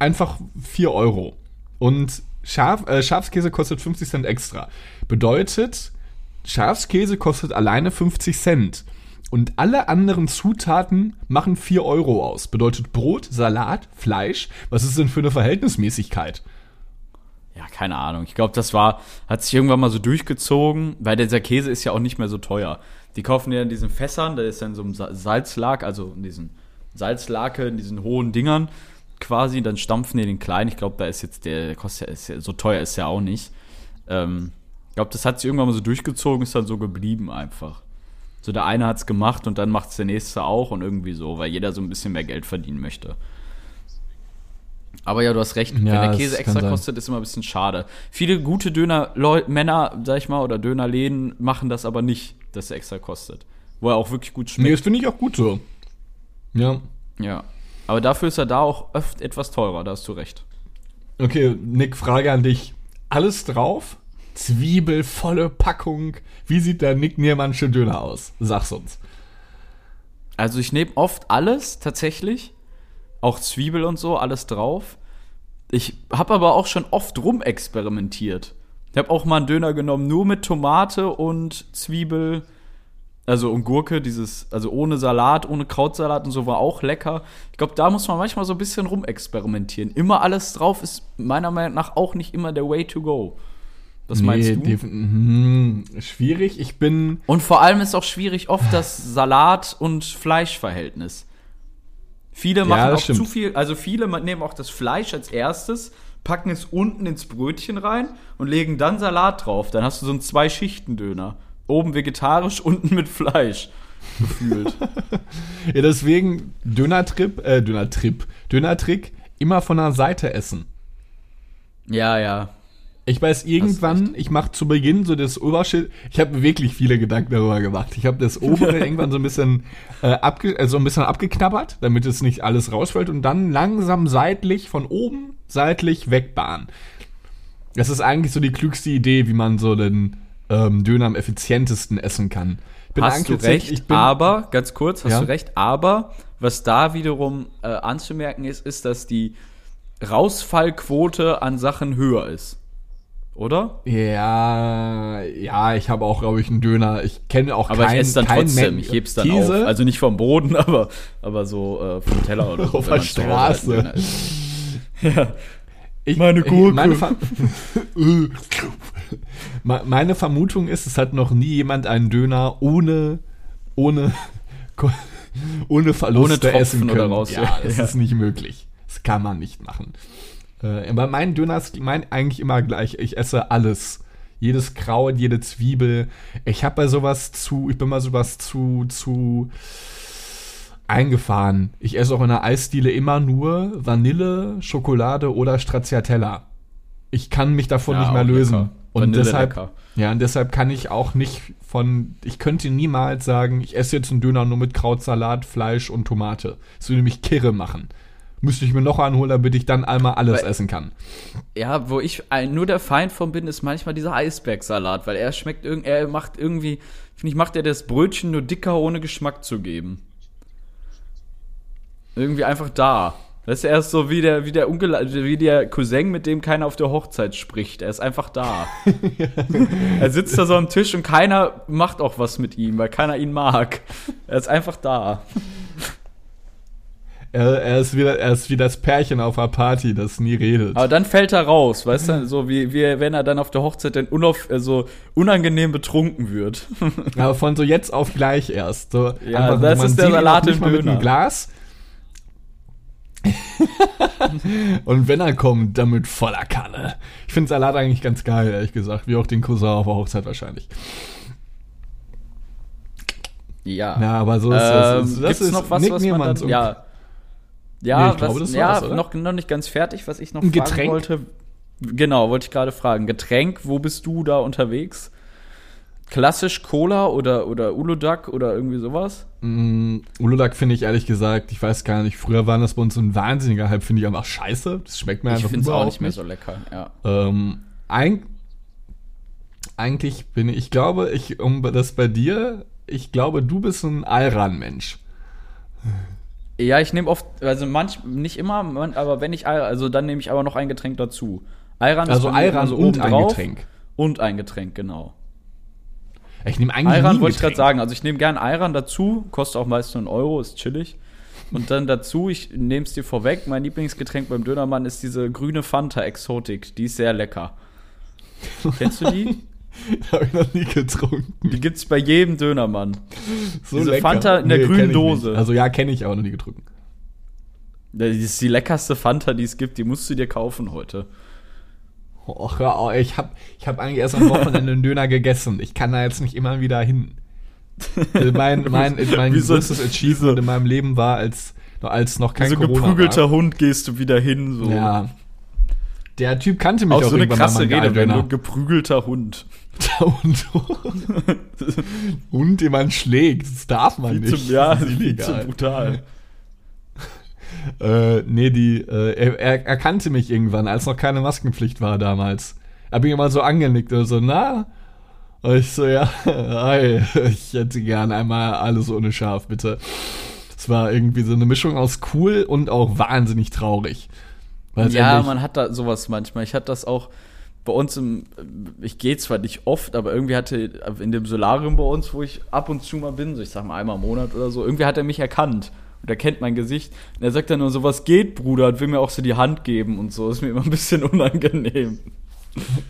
einfach 4 Euro. Und Schaf, äh, Schafskäse kostet 50 Cent extra. Bedeutet, Schafskäse kostet alleine 50 Cent. Und alle anderen Zutaten machen 4 Euro aus. Bedeutet Brot, Salat, Fleisch. Was ist denn für eine Verhältnismäßigkeit? Ja, keine Ahnung. Ich glaube, das war, hat sich irgendwann mal so durchgezogen, weil dieser Käse ist ja auch nicht mehr so teuer. Die kaufen ja in diesen Fässern, da ist dann so ein Sa- Salzlag, also in diesen Salzlake, in diesen hohen Dingern quasi, dann stampfen die den kleinen. Ich glaube, da ist jetzt der, der kostet ja, ist ja, so teuer ist ja auch nicht. Ähm, ich glaube, das hat sich irgendwann mal so durchgezogen, ist dann so geblieben einfach. So der eine hat's gemacht und dann macht's der nächste auch und irgendwie so, weil jeder so ein bisschen mehr Geld verdienen möchte. Aber ja, du hast recht. Wenn Ja, der das Käse extra kostet, ist immer ein bisschen schade. Viele gute Döner-Männer, sag ich mal, oder Dönerläden machen das aber nicht, dass er extra kostet. Wo er auch wirklich gut Nee, schmeckt. das finde ich auch gut so. Ja. Ja. Aber dafür ist er da auch oft etwas teurer, da hast du recht. Okay, Nick, Frage an dich. Alles drauf? Zwiebel, volle Packung. Wie sieht der Nick Niermannsche Döner aus? Sag's uns. Also ich nehme oft alles tatsächlich, auch Zwiebel und so, alles drauf. Ich habe aber auch schon oft rumexperimentiert. Ich habe auch mal einen Döner genommen, nur mit Tomate und Zwiebel, also und Gurke, dieses, also ohne Salat, ohne Krautsalat und so war auch lecker. Ich glaube, da muss man manchmal so ein bisschen rumexperimentieren. Immer alles drauf ist meiner Meinung nach auch nicht immer der Way to go. Was meinst du? mhm, schwierig. Ich bin. Und vor allem ist auch schwierig oft das Salat- und Fleischverhältnis. Viele machen das auch stimmt. zu viel, also viele nehmen auch das Fleisch als erstes, packen es unten ins Brötchen rein und legen dann Salat drauf. Dann hast du so einen Zwei-Schichten-Döner. Oben vegetarisch, unten mit Fleisch. Gefühlt. Ja, deswegen Dönertrip, äh, Dönertrip, Dönertrick immer von der Seite essen. ja, ja. Ich weiß irgendwann, ich mache zu Beginn so das Oberschild. Ich habe mir wirklich viele Gedanken darüber gemacht. Ich habe das obere irgendwann so ein bisschen äh, abge äh, so ein bisschen abgeknabbert, damit es nicht alles rausfällt und dann langsam seitlich von oben seitlich wegbahnen. Das ist eigentlich so die klügste Idee, wie man so den ähm, Döner am effizientesten essen kann. Hast du recht, bin, aber, ganz kurz, hast Ja? du recht, aber was da wiederum äh, anzumerken ist, ist, dass die Rausfallquote an Sachen höher ist. Oder? Ja, ja, ich habe auch, glaube ich, einen Döner. Ich kenne auch Aber keinen, ich esse dann keinen trotzdem, Men- ich heb's dann Käse? auf. Also nicht vom Boden, aber, aber so äh, vom Teller oder so. Auf der halt Straße. isst. Ich, Meine Gurke. Meine, Ver Me- meine Vermutung ist, es hat noch nie jemand einen Döner ohne, ohne, ohne Verluste Ohne Tropfen essen oder können. raus, ja, ja. das Ja. ist nicht möglich. Das kann man nicht machen. Äh, aber mein Döner ist mein eigentlich immer gleich. Ich esse alles. Jedes Kraut, jede Zwiebel. Ich habe bei sowas zu, ich bin mal sowas zu, zu eingefahren. Ich esse auch in der Eisdiele immer nur Vanille, Schokolade oder Stracciatella. Ich kann mich davon Ja, nicht mehr lösen. lecker. Und Vanille deshalb, lecker. ja, und deshalb kann ich auch nicht von, ich könnte niemals sagen, ich esse jetzt einen Döner nur mit Krautsalat, Fleisch und Tomate. Das würde mich kirre machen. Müsste ich mir noch einen holen, damit ich dann einmal alles Weil- essen kann. Ja, wo ich nur der Feind von bin, ist manchmal dieser Eisbergsalat, weil er schmeckt irgend, er macht irgendwie, finde ich, macht er das Brötchen nur dicker, ohne Geschmack zu geben. Irgendwie einfach da. Das ist erst so wie der, wie der wie der Cousin, mit dem keiner auf der Hochzeit spricht. Er ist einfach da. er sitzt da so am Tisch und keiner macht auch was mit ihm, weil keiner ihn mag. Er ist einfach da. Er, er, ist wieder, er ist wie das Pärchen auf einer Party, das nie redet. Aber dann fällt er raus, weißt du, so wie, wie wenn er dann auf der Hochzeit dann unauf, also unangenehm betrunken wird. Aber von so jetzt auf gleich erst. So Ja, einfach, das ist der Salat im mal mit Döner. einem Glas. Und wenn er kommt, dann mit voller Kanne. Ich finde Salat eigentlich ganz geil, ehrlich gesagt. Wie auch den Cousin auf der Hochzeit wahrscheinlich. Ja. Ja, aber so ist ähm, das. Das gibt's ist noch was, Nick was man dann, ja. Ja, Nee, ich glaube, was, das ja war's, oder? noch, noch nicht ganz fertig, was ich noch Ein fragen Getränk? wollte. Genau, wollte ich gerade fragen. Getränk, wo bist du da unterwegs? Klassisch Cola oder, oder Uludag oder irgendwie sowas? Mm, Uludag finde ich ehrlich gesagt, ich weiß gar nicht, früher waren das bei uns so ein wahnsinniger Hype, finde ich einfach scheiße. Das schmeckt mir Ich einfach finde es auch nicht mehr so lecker, ja. Ähm, eig eigentlich bin ich, ich glaube, ich, um das bei dir, ich glaube, du bist ein Ayran-Mensch. Ja, ich nehme oft, also manch, nicht immer, aber wenn ich, also dann nehme ich aber noch ein Getränk dazu. Ayran Also Ayran immer und ein. Getränk. Und ein Getränk, genau. Ich nehme eigentlich Ayran wollte ich gerade sagen. Also ich nehme gern Ayran dazu, kostet auch meist nur einen Euro, ist chillig. Und dann dazu, ich nehme es dir vorweg, mein Lieblingsgetränk beim Dönermann ist diese grüne Fanta Exotic. Die ist sehr lecker. Kennst du die? Habe ich noch nie getrunken. Die gibt's bei jedem Dönermann. So Diese Fanta in der grünen kenn ich Dose. Also ja, kenne ich, aber noch nie getrunken. Das ist die leckerste Fanta, die es gibt. Die musst du dir kaufen heute. Och, hör auf, ich habe ich hab eigentlich erst am Wochenende einen Döner gegessen. Ich kann da jetzt nicht immer wieder hin. Also mein mein, mein Wie so- größtes Achievement in meinem Leben war, als, als noch kein so Corona geprügelter war. Hund gehst du wieder hin. So. Ja. Der Typ kannte mich Auch auch, so eine krasse bei meinem Rede, wenn du Geildöner. geprügelter Hund. und, und den man schlägt. Das darf man Viel nicht. zu, ja, das ist zu brutal. äh, nee, die, äh, er, er erkannte mich irgendwann, als noch keine Maskenpflicht war damals. Hab ihn mal so angenickt und so, na? Und ich so, ja, hi, ich hätte gern einmal alles ohne Schaf, bitte. Es war irgendwie so eine Mischung aus cool und auch wahnsinnig traurig. Ja, man hat da sowas manchmal. Ich hatte das auch bei uns im, ich gehe zwar nicht oft, aber irgendwie hatte in dem Solarium bei uns, wo ich ab und zu mal bin, so ich sag mal einmal im Monat oder so, irgendwie hat er mich erkannt. Und er kennt mein Gesicht. Und er sagt dann nur so, was geht, Bruder? Und will mir auch so die Hand geben und so. Ist mir immer ein bisschen unangenehm.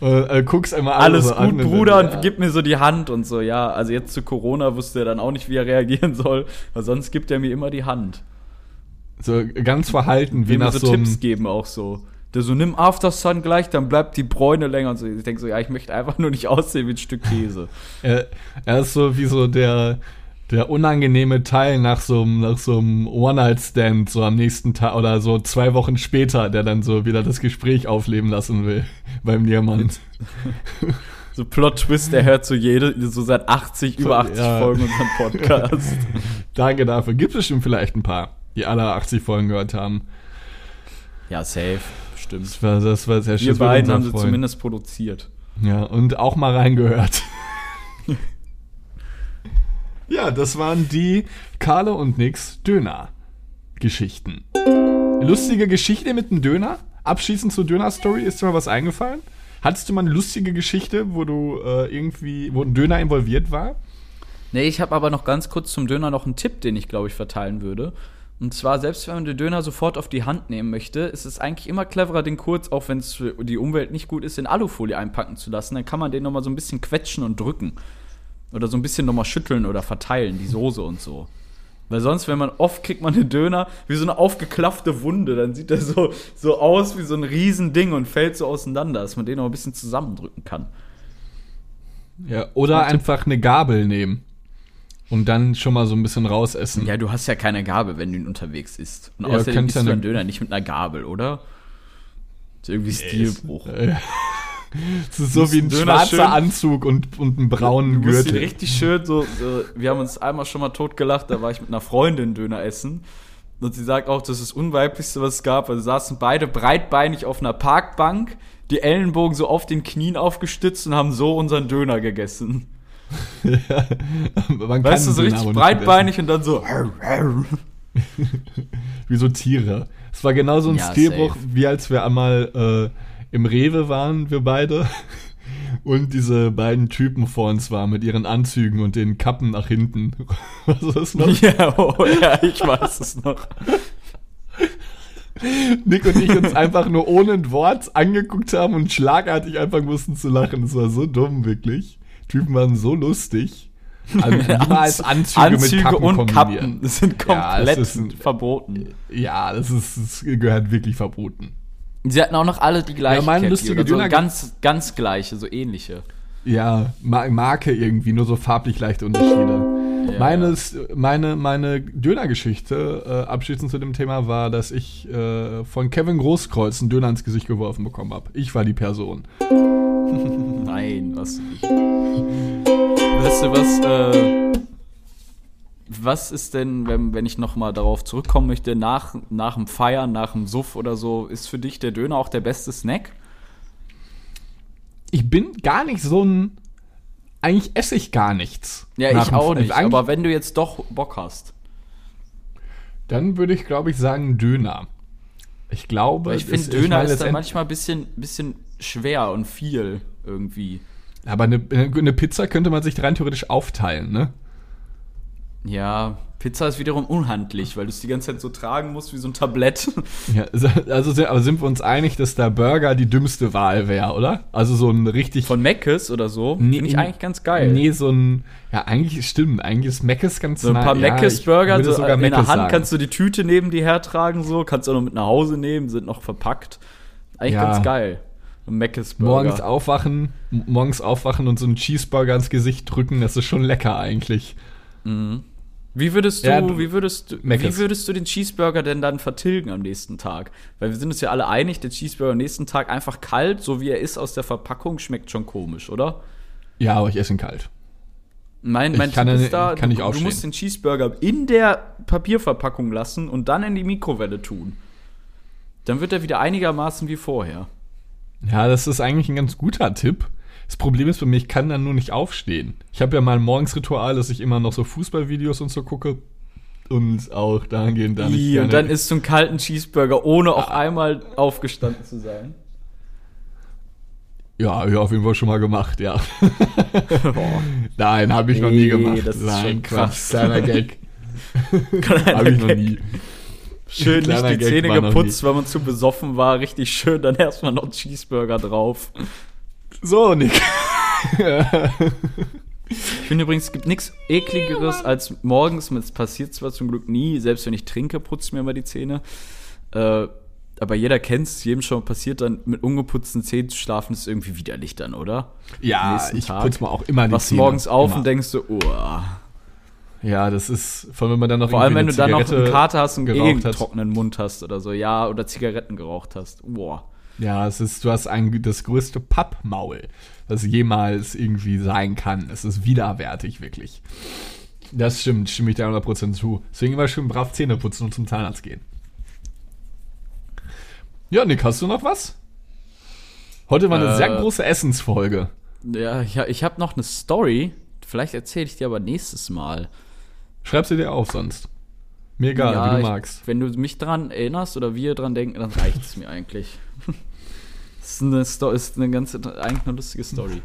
äh, äh, guck's einmal alle Alles so gut, an, Bruder, und gib mir so die Hand und so. Ja, also jetzt zu Corona wusste er dann auch nicht, wie er reagieren soll, weil sonst gibt er mir immer die Hand. So ganz verhalten, wie nach so, so Tipps geben auch so. Der so, nimm After Sun gleich, dann bleibt die Bräune länger und so. Ich denke so, ja, ich möchte einfach nur nicht aussehen wie ein Stück Käse. er, er ist so wie so der, der unangenehme Teil nach so einem, nach so einem One-Night-Stand, so am nächsten Tag oder so zwei Wochen später, der dann so wieder das Gespräch aufleben lassen will beim Niemand. So Plot-Twist, der hört so jede, so seit 80, über 80 Ja. Folgen unseren Podcast. Danke dafür. Gibt es bestimmt vielleicht ein paar, die alle 80 Folgen gehört haben. ja, safe, stimmt. Das war, das war sehr schön. Wir beiden haben sie zumindest produziert. Ja, und auch mal reingehört. ja, das waren die Carlo und Nix Döner-Geschichten. Lustige Geschichte mit dem Döner? Abschließend zur Döner-Story, ist dir mal was eingefallen? Hattest du mal eine lustige Geschichte, wo du äh, irgendwie, wo ein Döner involviert war? Nee, ich habe aber noch ganz kurz zum Döner noch einen Tipp, den ich glaube ich verteilen würde. Und zwar, selbst wenn man den Döner sofort auf die Hand nehmen möchte, ist es eigentlich immer cleverer, den kurz, auch wenn es für die Umwelt nicht gut ist, in Alufolie einpacken zu lassen. Dann kann man den nochmal so ein bisschen quetschen und drücken. Oder so ein bisschen nochmal schütteln oder verteilen, die Soße und so. Weil sonst, wenn man oft kriegt man den Döner wie so eine aufgeklaffte Wunde, dann sieht der so, so aus wie so ein Riesending und fällt so auseinander, dass man den noch ein bisschen zusammendrücken kann. Ja, oder einfach eine Gabel nehmen. Und dann schon mal so ein bisschen rausessen. Ja, du hast ja keine Gabel, wenn du ihn unterwegs isst. Und Ja, außerdem isst du ja einen eine- Döner nicht mit einer Gabel, oder? ist irgendwie Stilbruch. Es ist so wie ein Döner schwarzer schön- Anzug und, und einen braunen Du Gürtel. richtig schön so, so, wir haben uns einmal schon mal totgelacht, da war ich mit einer Freundin Döner essen. Und sie sagt auch, das ist das Unweiblichste, was es gab. Also saßen beide breitbeinig auf einer Parkbank, die Ellenbogen so auf den Knien aufgestützt und haben so unseren Döner gegessen. Man Weißt du, so richtig breitbeinig und dann so. Wie so Tiere. Es war genau so ein Ja, Stilbruch, safe. wie als wir einmal äh, im Rewe waren, wir beide. Und diese beiden Typen vor uns waren mit ihren Anzügen und den Kappen nach hinten. Was ist das noch? ja, oh, ja, ich weiß es noch. Nick und ich uns einfach nur ohne ein Wort angeguckt haben und schlagartig einfach mussten zu lachen. Das war so dumm, wirklich. Typen waren so lustig. Also niemals Anzüge, Anzüge mit Kappen und. Kappen sind Ja, komplett ist ein- verboten. Ja, das ist, das gehört wirklich verboten. Sie hatten auch noch alle die gleiche Ja, meine lustige oder so, Döner- ganz, ganz gleiche, so ähnliche. Ja, Ma Marke irgendwie, nur so farblich leichte Unterschiede. Ja. Meines, meine, meine Dönergeschichte, äh, abschließend zu dem Thema, war, dass ich äh, von Kevin Großkreuz einen Döner ins Gesicht geworfen bekommen habe. Ich war die Person. Nein, was nicht. Weißt du was, äh, was ist denn, wenn, wenn ich nochmal darauf zurückkommen möchte, nach, nach dem Feiern, nach dem Suff oder so, ist für dich der Döner auch der beste Snack? Ich bin gar nicht so ein. Eigentlich esse ich gar nichts. Ja, ich auch nicht, aber wenn du jetzt doch Bock hast. Dann würde ich, glaube ich, sagen Döner. Ich glaube, ich finde, Döner meine, ist dann manchmal ein bisschen, bisschen schwer und viel irgendwie. Aber eine, eine Pizza könnte man sich rein theoretisch aufteilen, ne? Ja, Pizza ist wiederum unhandlich, weil du es die ganze Zeit so tragen musst wie so ein Tablett. Ja, also sind, aber sind wir uns einig, dass der Burger die dümmste Wahl wäre, oder? Also so ein richtig. Von Meckes oder so. Nee, Finde ich eigentlich ganz geil. Nee, so ein. Ja, eigentlich stimmt. Eigentlich ist Mc's ganz So ein paar ja, Meckes ich Burger, würde so sogar in der Hand sagen. kannst du die Tüte neben dir hertragen, so, kannst du auch noch mit nach Hause nehmen, sind noch verpackt. Eigentlich Ja. ganz geil. Ein Meckes Burger. morgens aufwachen, morgens aufwachen und so einen Cheeseburger ins Gesicht drücken, das ist schon lecker eigentlich. Wie würdest du, Ja, du- wie würdest du, Meckes. wie würdest du den Cheeseburger denn dann vertilgen am nächsten Tag? Weil wir sind uns ja alle einig, der Cheeseburger am nächsten Tag einfach kalt, so wie er ist aus der Verpackung, schmeckt schon komisch, oder? Ja, aber ich esse ihn kalt. Mein, mein Ich kann ist da, kann du, du aufstehen. musst den Cheeseburger in der Papierverpackung lassen und dann in die Mikrowelle tun. Dann wird er wieder einigermaßen wie vorher. Ja, das ist eigentlich ein ganz guter Tipp. Das Problem ist bei mir, ich kann dann nur nicht aufstehen. Ich habe ja mal ein Morgensritual, dass ich immer noch so Fußballvideos und so gucke. Und auch dahingehend dann. Ih, und dann isst du einen kalten Cheeseburger, ohne auch einmal aufgestanden zu sein. Ja, ja, auf jeden Fall schon mal gemacht, ja. Nein, habe ich noch nie Nee, gemacht. das ist Nein, schon krass. Kleiner Gag. Kleiner habe ich noch Gag. nie. Schön nicht die Gag Zähne geputzt, weil man zu besoffen war. Richtig schön, dann erstmal noch Cheeseburger drauf. So, Nick. Ich finde übrigens, es gibt nichts ekligeres als morgens, es passiert zwar zum Glück nie, selbst wenn ich trinke, putze ich mir immer die Zähne. Äh, aber jeder kennt es, jedem schon passiert, dann mit ungeputzten Zähnen zu schlafen, ist irgendwie widerlich dann, oder? Ja, ich putze mir auch immer die Wachst Zähne. morgens auf immer. und denkst so, oh. Ja, das ist, vor allem wenn man dann noch Vor allem, wenn du dann eine noch einen Zigarette Kater hast und eh geraucht einen hast. trockenen Mund hast oder so, ja, oder Zigaretten geraucht hast. Boah. Ja, es ist, du hast ein, das größte Pappmaul, das jemals irgendwie sein kann. Es ist widerwärtig, wirklich. Das stimmt, stimme ich dir 100% zu. Deswegen immer schön brav Zähne putzen und zum Zahnarzt gehen. Ja, Nick, hast du noch was? Heute war eine Äh. sehr große Essensfolge. Ja, ich, ich habe noch eine Story, vielleicht erzähle ich dir aber nächstes Mal. Schreib sie dir auf sonst. Mir egal, Ja, wie du ich, magst. Wenn du mich dran erinnerst oder wir dran denken, dann reicht es mir eigentlich. Das ist eine, Sto ist eine ganz eigentlich eine lustige Story.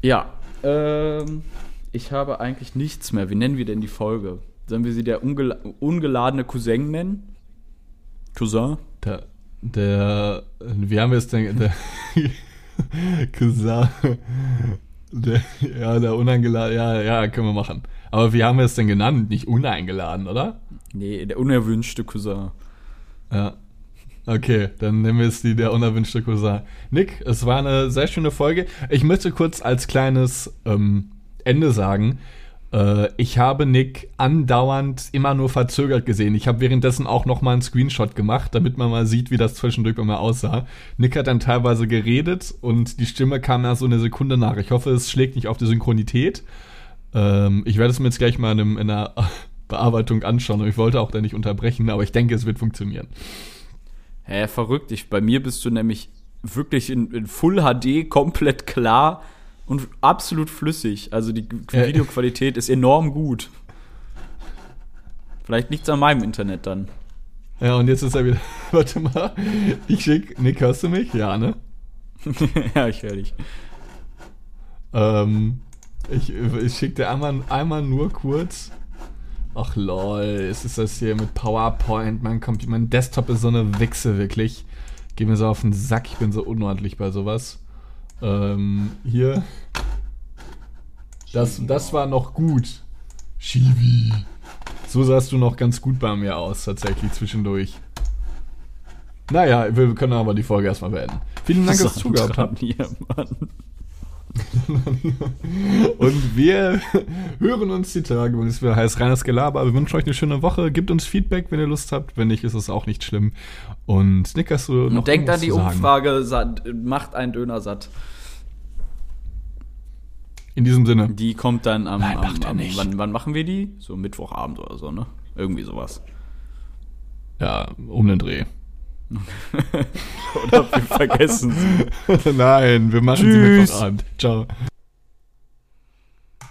Ja, ähm, ich habe eigentlich nichts mehr. Wie nennen wir denn die Folge? Sollen wir sie der ungela ungeladene Cousin nennen? Cousin? Der, der, wie haben wir es denn, der Cousin, der, ja, der uneingeladen, ja, ja, können wir machen. Aber wie haben wir es denn genannt? Nicht uneingeladen, oder? Nee, der unerwünschte Cousin. Ja. Okay, dann nehmen wir es die der unerwünschte Cousin. Nick, es war eine sehr schöne Folge. Ich möchte kurz als kleines ähm, Ende sagen, äh, ich habe Nick andauernd immer nur verzögert gesehen. Ich habe währenddessen auch noch mal einen Screenshot gemacht, damit man mal sieht, wie das zwischendurch mir aussah. Nick hat dann teilweise geredet und die Stimme kam erst so eine Sekunde nach. Ich hoffe, es schlägt nicht auf die Synchronität. Ähm, ich werde es mir jetzt gleich mal in, einem, in einer Bearbeitung anschauen und ich wollte auch da nicht unterbrechen, aber ich denke, es wird funktionieren. Hä, verrückt. Ich, bei mir bist du nämlich wirklich in, in Full HD komplett klar und absolut flüssig. Also die Ja. Videoqualität ist enorm gut. Vielleicht liegt's an meinem Internet dann. Ja, und jetzt ist er wieder. Warte mal. Ich schick. Nick, hörst du mich? Ja, ne? ja, ich höre dich. Ähm, ich, ich schick dir einmal, einmal nur kurz. Ach lol, es ist das hier mit PowerPoint. Mein, Computer, mein Desktop ist so eine Wichse, wirklich. Geh mir so auf den Sack, ich bin so unordentlich bei sowas. Ähm, hier. Das, das war noch gut. Chibi. So sahst du noch ganz gut bei mir aus, tatsächlich zwischendurch. Naja, wir können aber die Folge erstmal beenden. Vielen Dank, dass ihr zugehört habt. Hier, Mann. Und wir hören uns die Tage, wenn es heißt reines Gelaber. Wir wünschen euch eine schöne Woche. Gebt uns Feedback, wenn ihr Lust habt. Wenn nicht, ist es auch nicht schlimm. Und Nick, hast du noch Und denkt an die? Umfrage, macht einen Döner satt. In diesem Sinne. Die kommt dann am, Nein, am, macht er am nicht. wann, wann machen wir die? So Mittwochabend oder so, ne? Irgendwie sowas. Ja, um den Dreh. Oder wir vergessen Nein, wir machen sie Tschüss. Mittwochabend. Ciao.